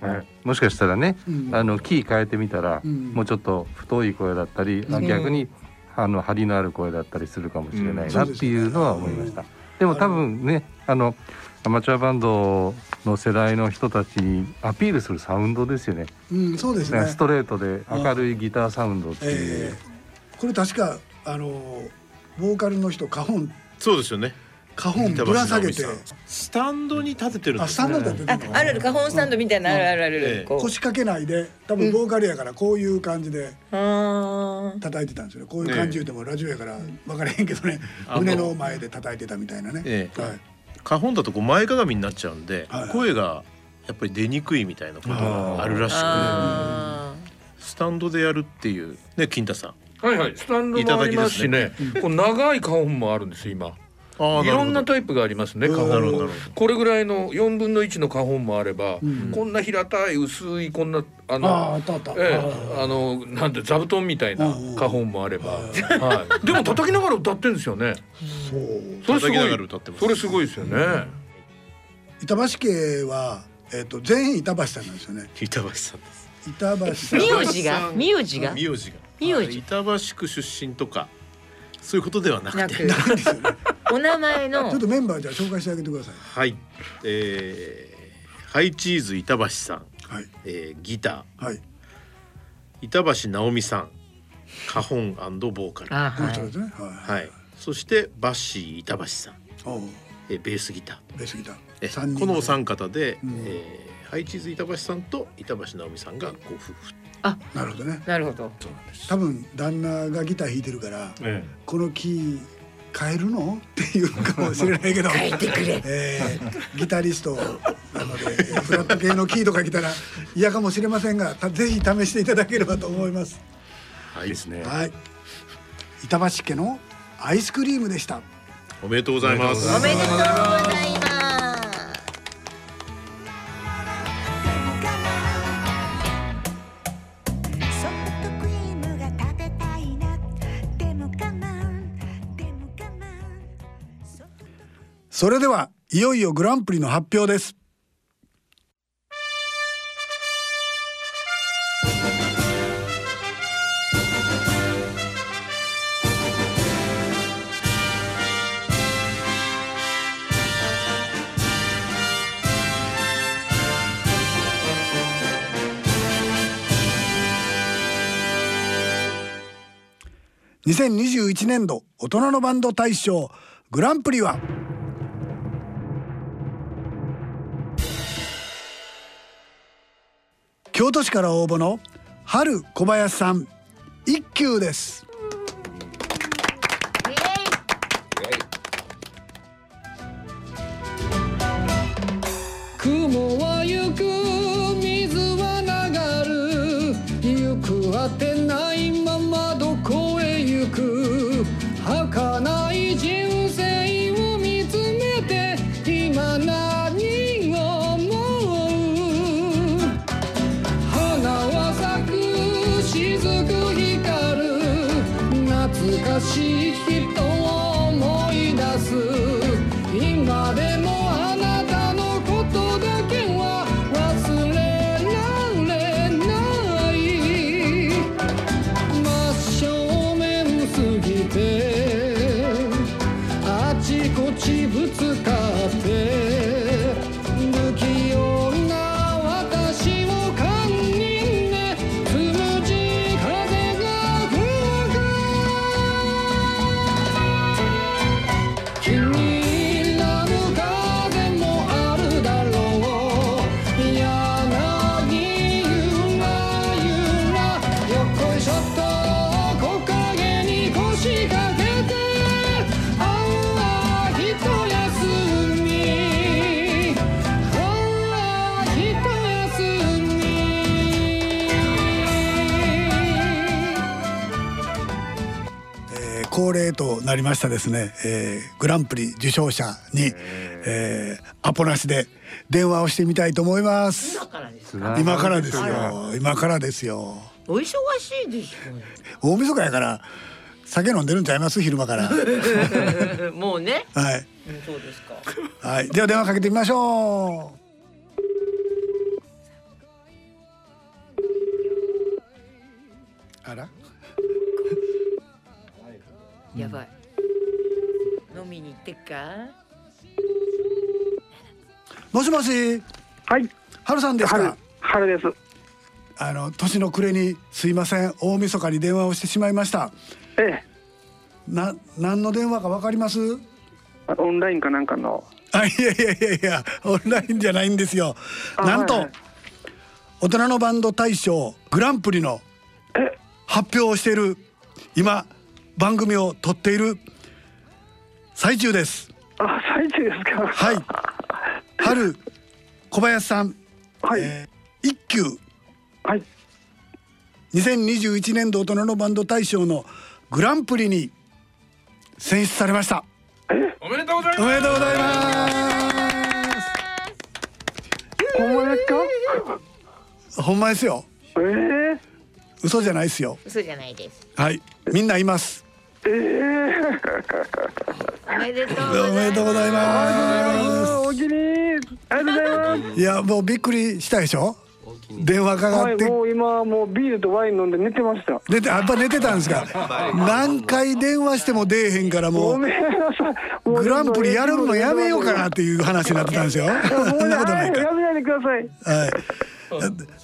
はい、もしかしたらね、うん、あのキー変えてみたら、うん、もうちょっと太い声だったり、うん、逆にあの張りのある声だったりするかもしれないなっていうのは思いました。でも多分ねあのアマチュアバンドの世代の人たちにアピールするサウンドですよね。うん、そうですね。ストレートで明るいギターサウンドっていう、えー、これ確かあのボーカルの人花本。そうですよね。花本ぶら下げて。スタンドに立ててるんです、ね、スタンドに立ててるあるある花本スタンドみたいな、あるあるある、腰掛けないで多分ボーカルやからこういう感じで叩いてたんですよね。こういう感じ言うてもラジオやから分からへんけどね。胸の前で叩いてたみたいなね、はい花本だとこう前かがみになっちゃうんで、はい、声がやっぱり出にくいみたいなことがあるらしくスタンドでやるっていうね金太さん。はいはい。スタンドもありますしね、ね、こう長い花本もあるんです今いろんなタイプがありますね花本もこれぐらいの4分の1の花本もあれば、うん、こんな平たい薄いこんなあのあええ、あのなんて座布団みたいな花本もあれば、はい、でも叩きながら歌ってるんですよね。そう。それすごい。それすごいですよね、板橋家はえっ、ー、と全員板橋さんなんですよね。板橋さんです。板橋さん。名字が？名字が？名字が。名字。板橋区出身とかそういうことではなくて お名前のちょっとメンバーじゃ紹介してあげてください。はい。えー、ハイチーズ板橋さん、はい。えー、ギター、はい、板橋直美さん。カホンボーカル。はい、はい、そしてバッシー板橋さん。えー、ベースギター。ベースギター。えこのお三方で、うん、えー、ハイチーズ板橋さんと板橋直美さんがご夫婦あなるほどね。なるほど。多分旦那がギター弾いてるから、ええ、このキー変えるの？っていうかもしれないけど。変えてくれ、えー、ギタリストなのでフラット系のキーとか来たら嫌かもしれませんがぜひ試していただければと思います。はい。ですねはい。板橋家のアイスクリームでした。おめでとうございます。おめでとうございますそれではいよいよグランプリの発表です。2021年度大人のバンド大賞グランプリは京都市から応募の春小林さん一休です。なりましたですね、えー、グランプリ受賞者に、えー、アポなしで電話をしてみたいと思います。今からですよ。今からですよ。お忙しいでしょ大晦日やから酒飲んでるんちゃいます？昼間から。もうね。はい。そうですか。はい。では電話かけてみましょう。あら？やばい、飲みに行ってっか？もしもし。はい。春さんですか？春です。あの年の暮れにすいません。大晦日に電話をしてしまいました。ええ。な何の電話かわかります？オンラインかなんかの。あいやいやいやいやオンラインじゃないんですよ。なんと、はいはい、大人のバンド大賞グランプリの発表をしている今番組を撮っている最中です。あ最中ですか。はい。春小林さん、はい、えー、一級はい。2021年度大人のバンド大賞のグランプリに選出されました。おめでとうございます。おめでとうございます。ほんまですかほんまですよ。ええー、嘘じゃないですよ。嘘じゃないです。はい。みんないますええー、おめでとうおめでとうございます。お気にありがとうございます。いやもうびっくりしたでしょ？電話かかって、はい、もう今もうビールとワイン飲んで寝てました。寝てやっぱ寝てたんですか？何回電話しても出えへんからもうグランプリやるのやめようかなっていう話になってたんですよ。そんなことないかやめないでください。はい。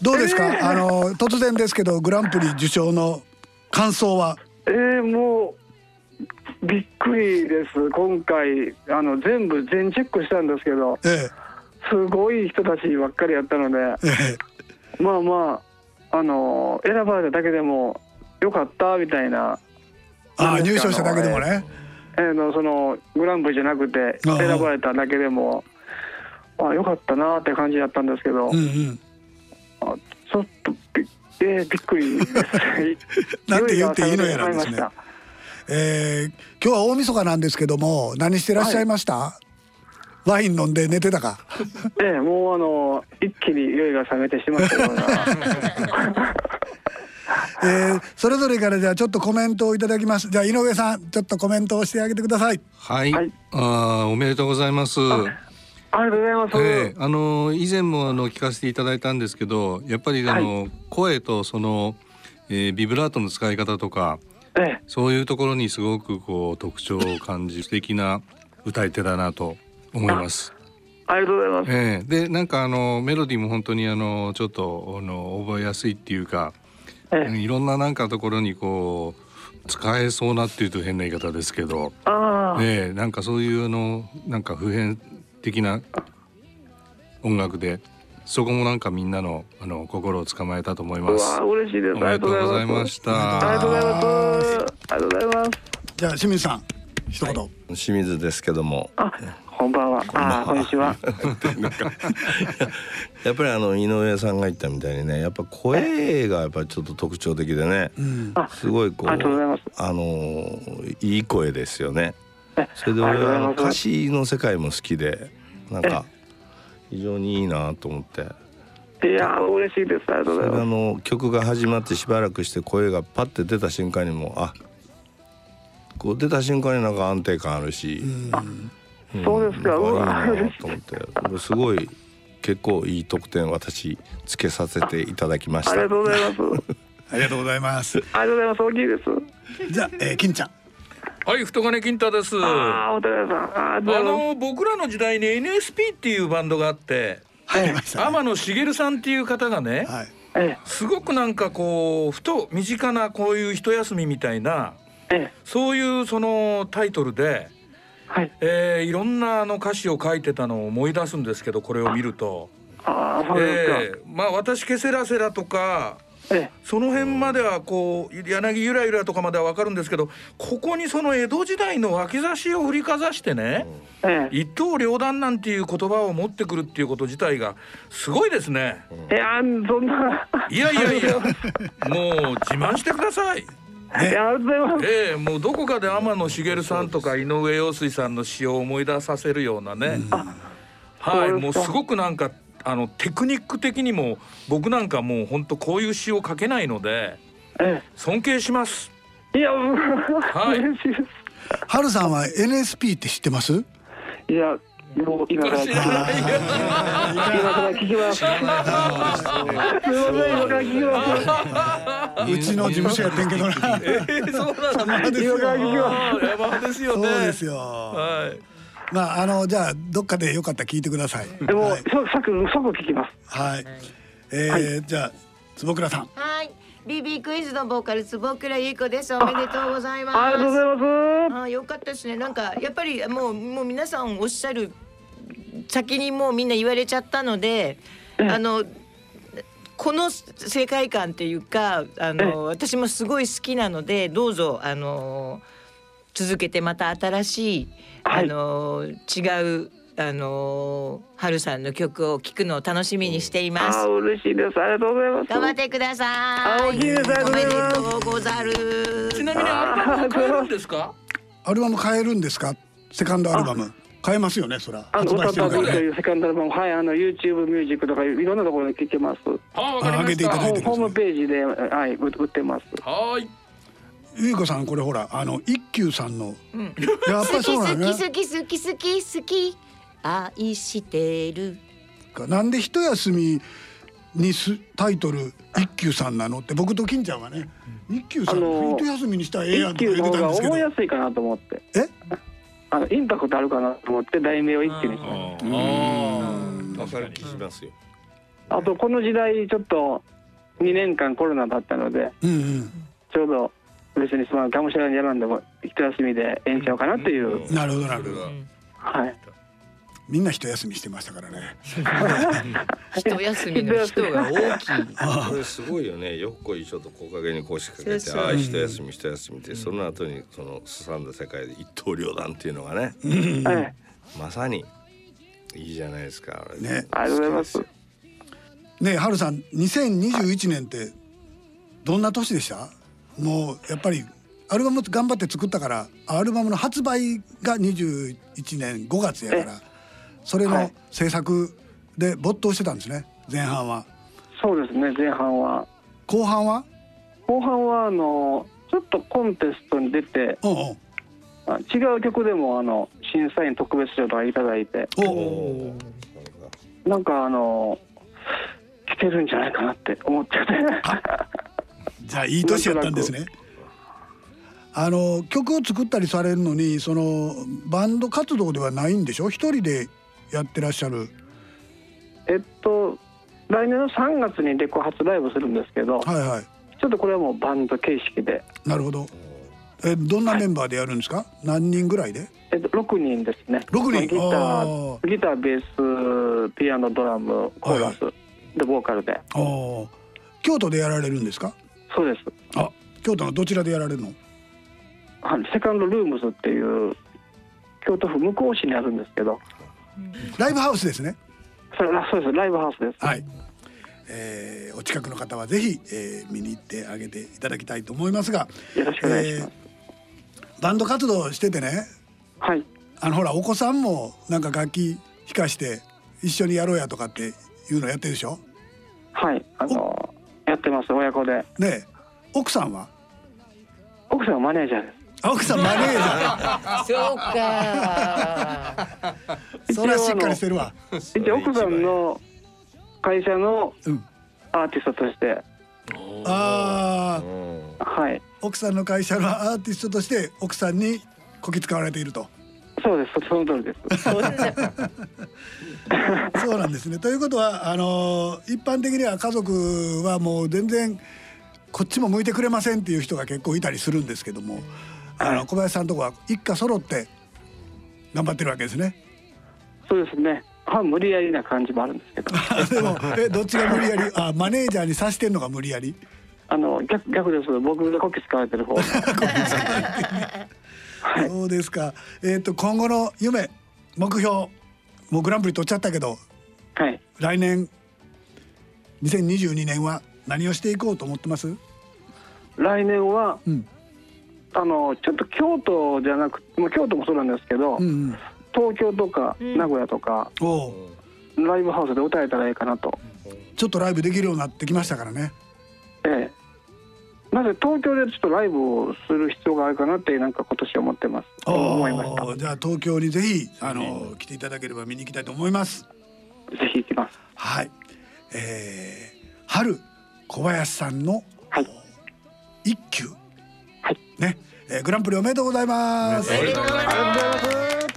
どうですか、えー、あの突然ですけどグランプリ受賞の感想は？えー、もうびっくりです。今回あの全部全チェックしたんですけど、えー、すごい人たちばっかりやったので、えーまあまああの選ばれただけでもよかったみたいな。あ入賞しただけでもね、えー、のそのグランプリじゃなくて選ばれただけでもあよかったなって感じだったんですけど、うんうん、あちょっとび,、えー、びっくりです。なんて言っていいのやらですねえー、今日は大晦日なんですけども何してらっしゃいました、はいワイン飲んで寝てたか？ええ、もうあの一気に酔いが冷めてしまったような。えー、それぞれからじゃあちょっとコメントをいただきます。じゃあ井上さんちょっとコメントをしてあげてください。はい。はい、あおめでとうございます。ありがとうございます。えー、あの以前もあの聞かせていただいたんですけど、やっぱりあの、はい、声とその、えー、ビブラートの使い方とか、ええ、そういうところにすごくこう特徴を感じ 素敵な歌い手だなと思います。ありがとうございます。えー、でなんかあのメロディーも本当にあのちょっとあの覚えやすいっていうか、ええ、いろんななんかところにこう使えそうなっていうと変な言い方ですけど、あえー、なんかそういうあのなんか普遍的な音楽で。そこもなんかみんなのあの心を捕まえたと思います。うわ嬉しいです。おめでとうございました。ありがとうございます。ありがとうございます。じゃあ清水さん一言、はい、清水ですけども。あ、こんばんは。あ、こんにちは。やっぱりあの井上さんが言ったみたいにね、やっぱ声がやっぱりちょっと特徴的でね、うん、すごいこうあのいい声ですよね。それで俺は歌詞の世界も好きで、なんか非常にいいなと思って。いや嬉しいです。ありがとうございます。あの曲が始まってしばらくして声がパッて出た瞬間にもあ、こう出た瞬間になんか安定感あるし。うんそうですか。うわ、いいなと思って、すごい結構いい得点私つけさせていただきました。ありがとうございます。ありがとうございます。ありがとうございます。大きいです。じゃあ、えー、金ちゃん。はい、太金金太です。ああ、の僕らの時代に NSP っていうバンドがあって、はい、ね、天野茂さんっていう方がね、はい、すごくなんかこうふと身近なこういう一休みみたいな、ええ、そういうそのタイトルで。はい。えー、いろんなあの歌詞を書いてたのを思い出すんですけどこれを見ると。あそうですか、えー、まあ私ケセラセラとか、ええ、その辺まではこう柳ゆらゆらとかまでは分かるんですけどここにその江戸時代の脇差しを振りかざしてね、ええ、一刀両断なんていう言葉を持ってくるっていうこと自体がすごいですね。いやそんないやいやいや もう自慢してください。いやありがとうございます。ええもうどこかで天野茂さんとか井上陽水さんの詩を思い出させるようなね。はい、もうすごくなんかあのテクニック的にも僕なんかもう本当こういう詩を書けないので尊敬します。いや、はい。嬉しいです。春さんは NSP って知ってます？いや、もう今から聞きます。今から聞きます。すみません、今から聞きます。うちの事務所やってんけどな。そうなんですよ。今から聞きます。山ですよね。そうですよ。はい。まああのじゃあどっかでよかったら聞いてください。でも、即即即聞きます。はい。えーじゃあ坪倉さん。はい。BB クイズのボーカル坪倉優子です。おめでとうございます。ありがとうございます。あ、よかったですね。なんかやっぱりもうもう皆さんおっしゃる先にもうみんな言われちゃったので、あのこの世界観っていうかあの私もすごい好きなのでどうぞあの続けてまた新しい、あの違うあの春さんの曲を聴くのを楽しみにしています。あ、嬉しいです。ありがとうございます。頑張ってください。あ大きいですありがとうおめでございますとうござる。ちなみにアルバム買えるんですか？アルバム変えるんですか？セカンドアルバム変えますよねそら。あの、歌ったと。いうセカンドアルバム、はい、あの YouTube ミュージックとかいろんなところで聴けます。あ、わかりましてた。ホームページで、はい、売売ってます。はい。ゆいこさんこれほらあの一休さんのやっぱりそうな好のね。き好き好き好き好き愛してる。なんで一休みにすタイトル一休さんなのって僕と金ちゃんはね一休さんあの一休みにしたらええやんとか一休の方が言ってたんですけど。覚えやすいかなと思って。え？あのインパクトあるかなと思って題名を一休に。しました。わかる気しますよ。あとこの時代ちょっと2年間コロナだったので、うんうんちょうど別にそのがむしゃらにやらんでも一休みでええんちゃうかなっていう。なるほどなるほど。はい。みんな一休みしてましたからね。一休みの人が大きい。これすごいよね。よっこいちょっと木陰に腰掛けて、ああ一休み一休みって、その後にそのすさんだ世界で一刀両断っていうのがね、はい。まさにいいじゃないですか。ねありがとうございます。ねえ春さん2021年ってどんな年でした？もうやっぱりアルバム頑張って作ったからアルバムの発売が21年5月やからそれの制作で没頭してたんですね前半は。そうですね前半は。後半は？後半はあのちょっとコンテストに出て、おうおうあ違う曲でもあの審査員特別賞とかいただいて、なんかあの来てるんじゃないかなって思ってて。じゃあいい年やったんですね。あの曲を作ったりされるのにそのバンド活動ではないんでしょ？一人でやってらっしゃる。えっと来年の3月にレコ発ライブするんですけど、はいはい。ちょっとこれはもうバンド形式で、なるほど。えどんなメンバーでやるんですか、何人ぐらいで？えっと、6人ですね。六人？ギタあー。ギターベースピアノドラムコーラス、でボーカルで。京都でやられるんですか？そうです。あ京都のどちらでやられるの？あセカンドルームスっていう京都府向こう市にあるんですけど。ライブハウスですね。それあそうです。ライブハウスです。はい、えーお近くの方はぜひ、えー見に行ってあげていただきたいと思いますがよろしくお願いします、バンド活動しててね。はい。あのほらお子さんもなんか楽器弾かして一緒にやろうやとかっていうのやってるでしょ？はい。あのます親子で。ねえ奥さんは？奥さんはマネージャーです。あ奥さんマネージャー。そうか。それはしっかりしてるわ。一応奥さんの会社のうん。アーティストとして、ああはい。奥さんの会社のアーティストとして奥さんにこき使われているとそうです。その通りです。そうなんですね。ということはあの一般的には家族はもう全然こっちも向いてくれませんっていう人が結構いたりするんですけども、あの小林さんとこは一家揃って頑張ってるわけですね。そうですね。半無理やりな感じもあるんですけど。でもえどっちが無理やり？あマネージャーにさしてんのが無理やり？あの逆逆です。僕がこき使われてる方 そうですか？えっ、と今後の夢目標もうグランプリ取っちゃったけどはい来年2022年は何をしていこうと思ってます？来年は、うんあのちょっと京都じゃなくまあ京都もそうなんですけど、うん東京とか名古屋とか、おうライブハウスで歌えたらいいかなと。ちょっとライブできるようになってきましたからねええ。なぜ東京でちょっとライブをする必要があるかなってなんか今年思ってます。思いました。おじゃあ東京にぜひあの来ていただければ見に行きたいと思います。ぜひ行きます。はい。えー、春小林さんの一休。ね、えー、グランプリおめでとうございます。おめでとうございます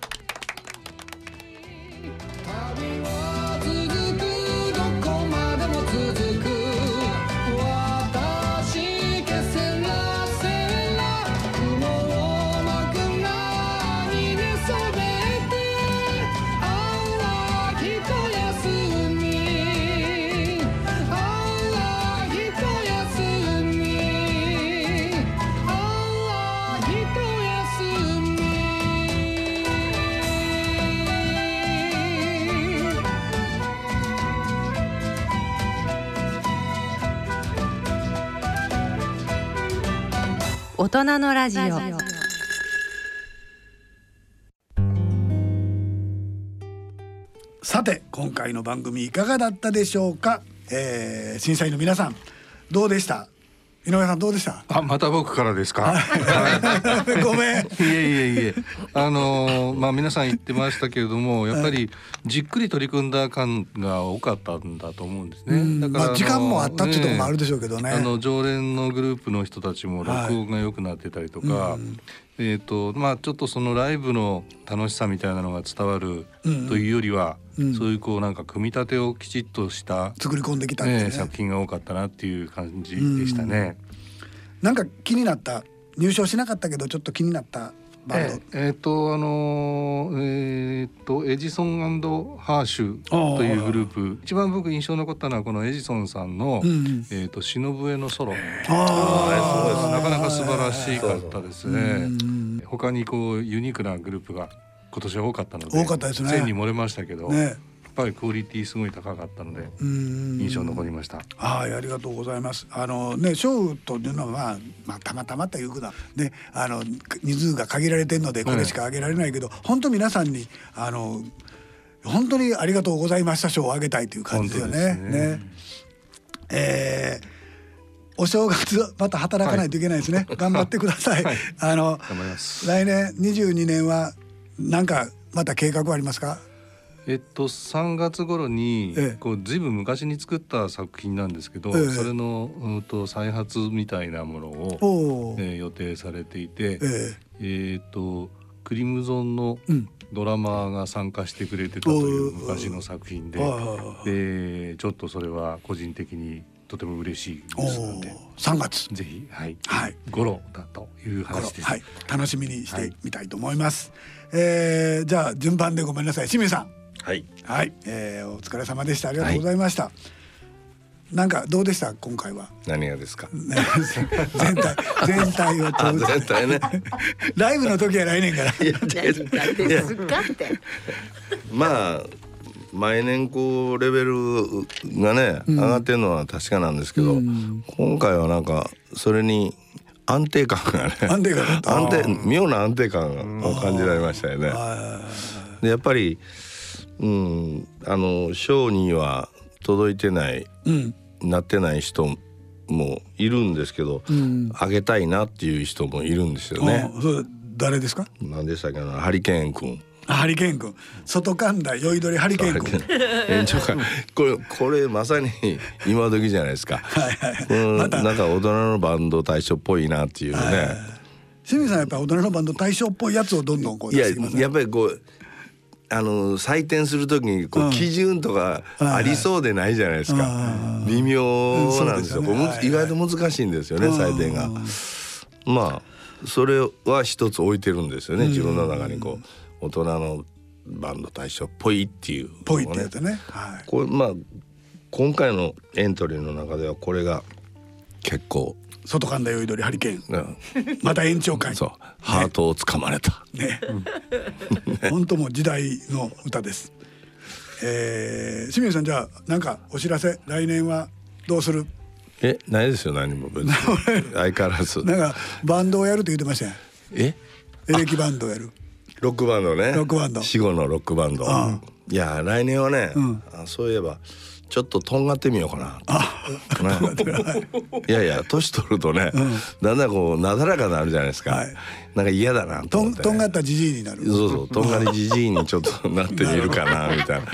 大人のラジオ。さて今回の番組いかがだったでしょうか、えー、審査員の皆さんどうでした？井上さんどうでした？あまた僕からですか？ごめんいえいえいえ。あのーまあ皆さん言ってましたけれども、やっぱりじっくり取り組んだ感が多かったんだと思うんですね。うんだから、まあ時間もあったっていうところもあるでしょうけどねあの常連のグループの人たちも録音が良くなってたりとか。えーとまあ、ちょっとそのライブの楽しさみたいなのが伝わるうんというよりは、うん。そういうこうなんか組み立てをきちっとした、作り込んできたね。ね作品が多かったなっていう感じでしたね。なんか気になった。入賞しなかったけどちょっと気になったバンド、えええーとあのーえーとエジソンハーシュというグループ。一番僕印象に残ったのはこのエジソンさんの「うんうん。えー、と忍笛のソロ」あなかなか素晴らしかったですね。他にこうユニークなグループが今年は多かったので多かったですね。線に漏れましたけど、ねぱりクオリティすごい高かったのでうん印象に残りました。はい、ありがとうございます。あのね、賞というのは、まあ、まあ、たまたまということだ。ね、あの、人数が限られてるので、これしかあげられないけど、本当皆さんに、あの。本当にありがとうございました賞をあげたいという感じですよね。ねねえーお正月また働かないといけないですね。頑張ってください。あの頑張ります。来年22年はなんかまた計画はありますか？えっと3月頃にええ。こうずいぶん昔に作った作品なんですけど、ええ。それのうんと再発みたいなものを、えー予定されていて、ええ。っとクリムゾンのうん。ドラマーが参加してくれてたという昔の作品で、はいはいはでちょっとそれは個人的にとても嬉しいですので、3月。ぜひはい、はい、頃だという話です。はい、楽しみにしてみたいと思います。えーじゃあ順番でごめんなさい、清水さん。はい。はい、えーお疲れ様でした。ありがとうございました。なんかどうでした？今回は。何がですか？ね全体全体をあ通全体ね。ライブの時は来年から。いや何がですかって。まあ毎年こうレベルがね、うん上がってるのは確かなんですけど、うん今回はなんかそれに安定感がね安定感安定妙な安定感を感じられましたよね。でやっぱりうんあの賞には届いてない、うんなってない人もいるんですけど、うんあげたいなっていう人もいるんですよね。誰ですか？何でしたっけな？ハリケーン君。あハリケーン君、外神田酔いどりハリケーン君。延長会これこれまさに今時じゃないですか。うんなんか大人のバンド大賞っぽいなっていうね。清水さんやっぱり大人のバンド大賞っぽいやつをどんどんこういや出してきますね。やっぱりこうあの採点するときにこう基準とかありそうでないじゃないですか。微妙なんですよ。これむ意外と難しいんですよね採点が。まあそれは一つ置いてるんですよね自分の中にこう大人のバンド大賞っぽいっていうね。ぽいってやつね。はい。これまあ今回のエントリーの中ではこれが結構、外神田酔いどりハリケーン。うん。また延長会。そう。ハートをつかまれた。ね。本当もう時代の歌です。えー、清水さんじゃあなんかお知らせ？来年はどうする？えないですよ何も別に。相変わらず。なんかバンドをやると言ってました？よえ？エレキバンドをやる。ロックバンドね。ロックバンド。死後のロックバンド。あいや来年はね、あそういえばちょっととんがってみようかな、ね、い。やいや年取るとね、だんだんこうなだらかになるじゃないですか、なんか嫌だなと思って、ね、とんがったじじいになるそうそうとんがりじじいにちょっとなってみるかな みたいな。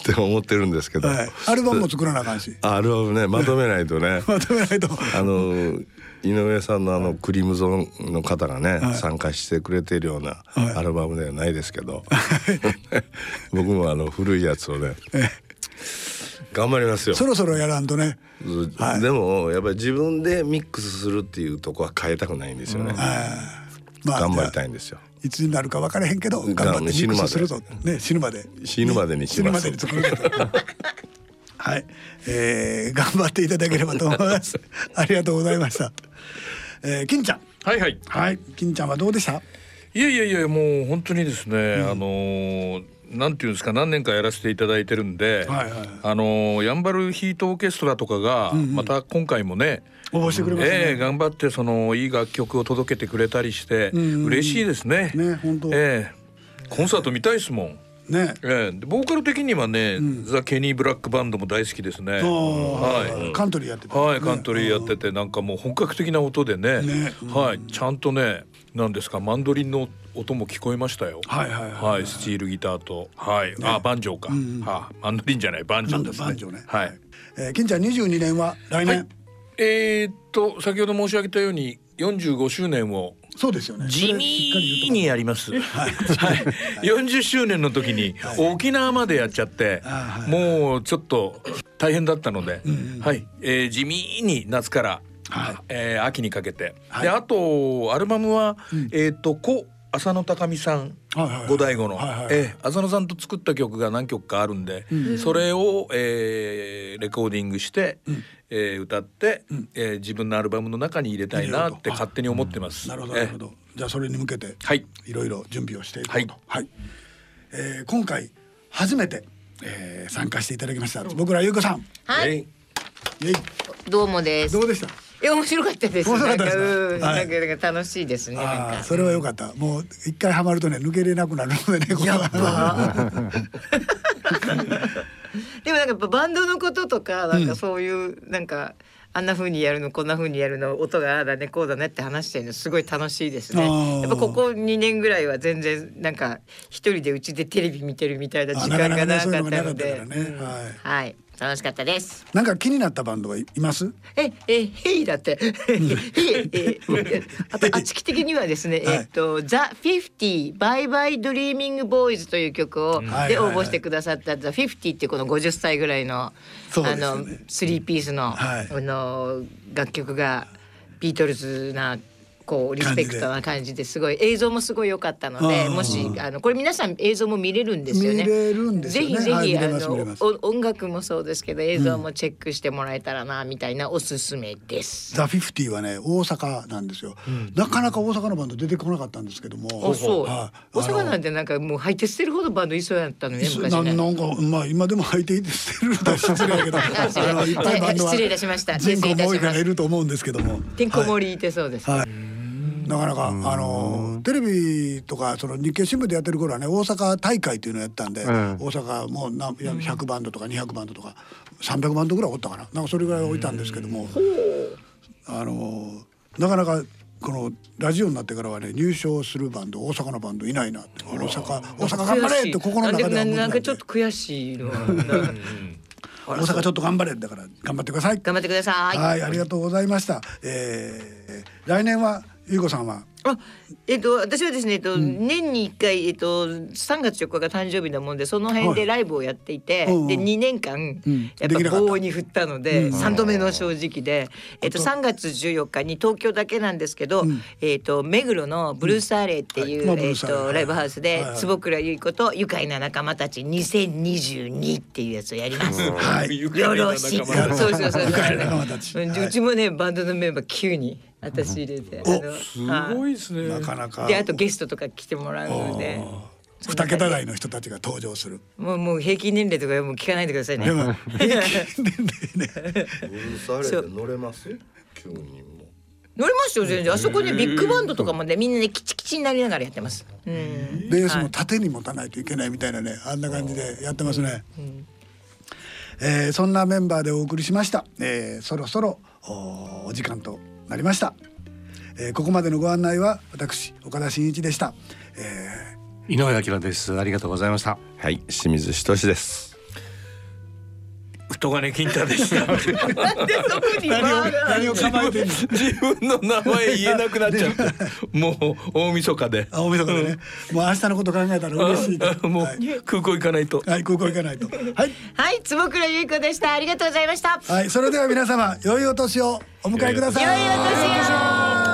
って思ってるんですけど、はい、アルバムも作らなあかんし。アルバムねまとめないとね。まとめないと。あの井上さんのあのクリームゾーンの方がね、はい、参加してくれているようなアルバムではないですけど、僕もあの古いやつをね頑張りますよ。そろそろやらんとね、はい、でもやっぱり自分でミックスするっていうとこは変えたくないんですよね、まあ、頑張りたいんですよ。いつになるか分からへんけど頑張ってミックスするとね死ぬまで。死ぬまでにします。死ぬまでに作るはい、えー、頑張っていただければと思います。ありがとうございました。えー、金ちゃん。はいはい。はい。金ちゃんはどうでした？いやいやいやもう本当にですね、うん、あのーなんていうんですか何年かやらせていただいてるんで、はいはい、あのヤンバルヒートオーケストラとかがまた今回もね、応募してくれまし、ね、えー、頑張ってそのいい楽曲を届けてくれたりして嬉しいですね。ね本当。えー、コンサート見たいですもん。ね、えー、ボーカル的にはね、うん、ザ・ケニー・ブラックバンドも大好きですね。はい、カントリーやってて、はい、カントリーやってて、なんかもう本格的な音でね、ね。はい、ちゃんとね、なんですか、マンドリンの音も聞こえましたよ。はいはいはい、はい、スチールギターと、はい、あ、バンジョーか、うん、はあ、マンドリンじゃない、バンジョーですね。バンジョーね。はい。えー、金ちゃん22年は来年？はい、えー、っと、先ほど申し上げたように、45周年をそうですよね。地味にやります。はい。はい。40周年の時に沖縄までやっちゃって、もうちょっと大変だったので、はい、えー、地味に夏から、はい、えー、秋にかけて、であとアルバムは、えっ、とこ浅野高見さん五醍醐の、えー、浅野さんと作った曲が何曲かあるんで、それを、えー、レコーディングして、えー、歌って、えー、自分のアルバムの中に入れたいなって勝手に思ってます。なるほどなるほど。じゃあそれに向けて、はい、いろいろ準備をしていこうと。はい。えー、今回初めて、えー、参加していただきました。僕らゆうこさん。はい。イどうもです。どうでした？いや面白かったです。面白かったですなんか、はい、なんか楽しいですね。あそれは良かった。もう一回ハマるとね抜けれなくなるのでね。やっぱ。でもなんかバンドのこととかなんかそういう、うん、なんか。あんな風にやるのこんな風にやるの音がああだねこうだねって話してるのすごい楽しいですね。やっぱここ2年ぐらいは全然なんか一人でうちでテレビ見てるみたいな時間がなかったので、はい楽しかったです。なんか気になったバンドはいます？え、え、ヘイだって。あと、あちき的にはですね、えっと、ザ・フィフティ、バイバイドリーミングボーイズという曲を、で応募してくださったザ・フィフティっていうこの50歳ぐらいの、あの、スリーピースの、あの、楽曲が、ビートルズな、こうリスペクトな感じですごい映像もすごい良かったのでもしあのこれ皆さん映像も見れるんですよね。ぜひぜひ、あの音楽もそうですけど映像もチェックしてもらえたらなみたいなおすすめです。ザ・フィフティはね大阪なんですよ、なかなか大阪のバンド出てこなかったんですけども。あそう。大阪なんてなんかもう入って捨てるほどバンドいそうやったのね昔ね。なんかまあ今でも入って捨てるのは失礼やけど、いっぱいバンドは失礼いたしました。人口も多いからいると思うんですけども。てんこ盛りいてそうです。はいなかなかあのテレビとかその日経新聞でやってる頃はね大阪大会っていうのをやったんで、大阪もう100バンドとか200バンドとか300バンドぐらいおったかな。なんかそれぐらい置いたんですけども、あのなかなかこのラジオになってからはね入賞するバンド大阪のバンドいないなって大阪大阪頑張れって心の中ではなんかちょっと悔しいの。大阪ちょっと頑張れだから頑張ってください。頑張ってください。はい、ありがとうございました。えー、来年はゆうこさんは？あ、えっと私はですね、えっと、うん、年に一回えっと三月4日が誕生日なもんでその辺でライブをやっていて、はい、で二年間、うん、やっぱ棒に振ったので三、うん、度目の正直で、えっと三月14日に東京だけなんですけど、えっと目黒のブルースアレイっていう、はい、えっとライブハウスで、はい、坪倉優子と愉快な仲間たち2022っていうやつをやります。はい、よろしく。そうそうそう。愉快な仲間たち。うちもねバンドのメンバー9人。私入れて、すごいですね。なかなか。であとゲストとか来てもらうので。二桁台の人たちが登場する。もうもう平均年齢とかもう聞かないでくださいね。でも平均年齢ね。乗れます？急にも。乗りますよ全然あそこねビッグバンドとかもねみんなねキチキチになりながらやってます。うん、ベースも縦に持たないといけないみたいなねあんな感じでやってますね。うん、えー、そんなメンバーでお送りしました。えー、そろそろお時間となりました。えー、ここまでのご案内は私岡田真一でした。えー、井上明です。ありがとうございました。はい清水仁です。太金金太でした。何を構えて自分の名前言えなくなっちゃって、もう大晦日で。大晦日でね。もう明日のこと考えたら嬉しい。もう空港行かないと。はい、空港行かないと。はい。はい、坪倉優子でした。ありがとうございました。はい、それでは皆様、良いお年をお迎えください。良いお年を。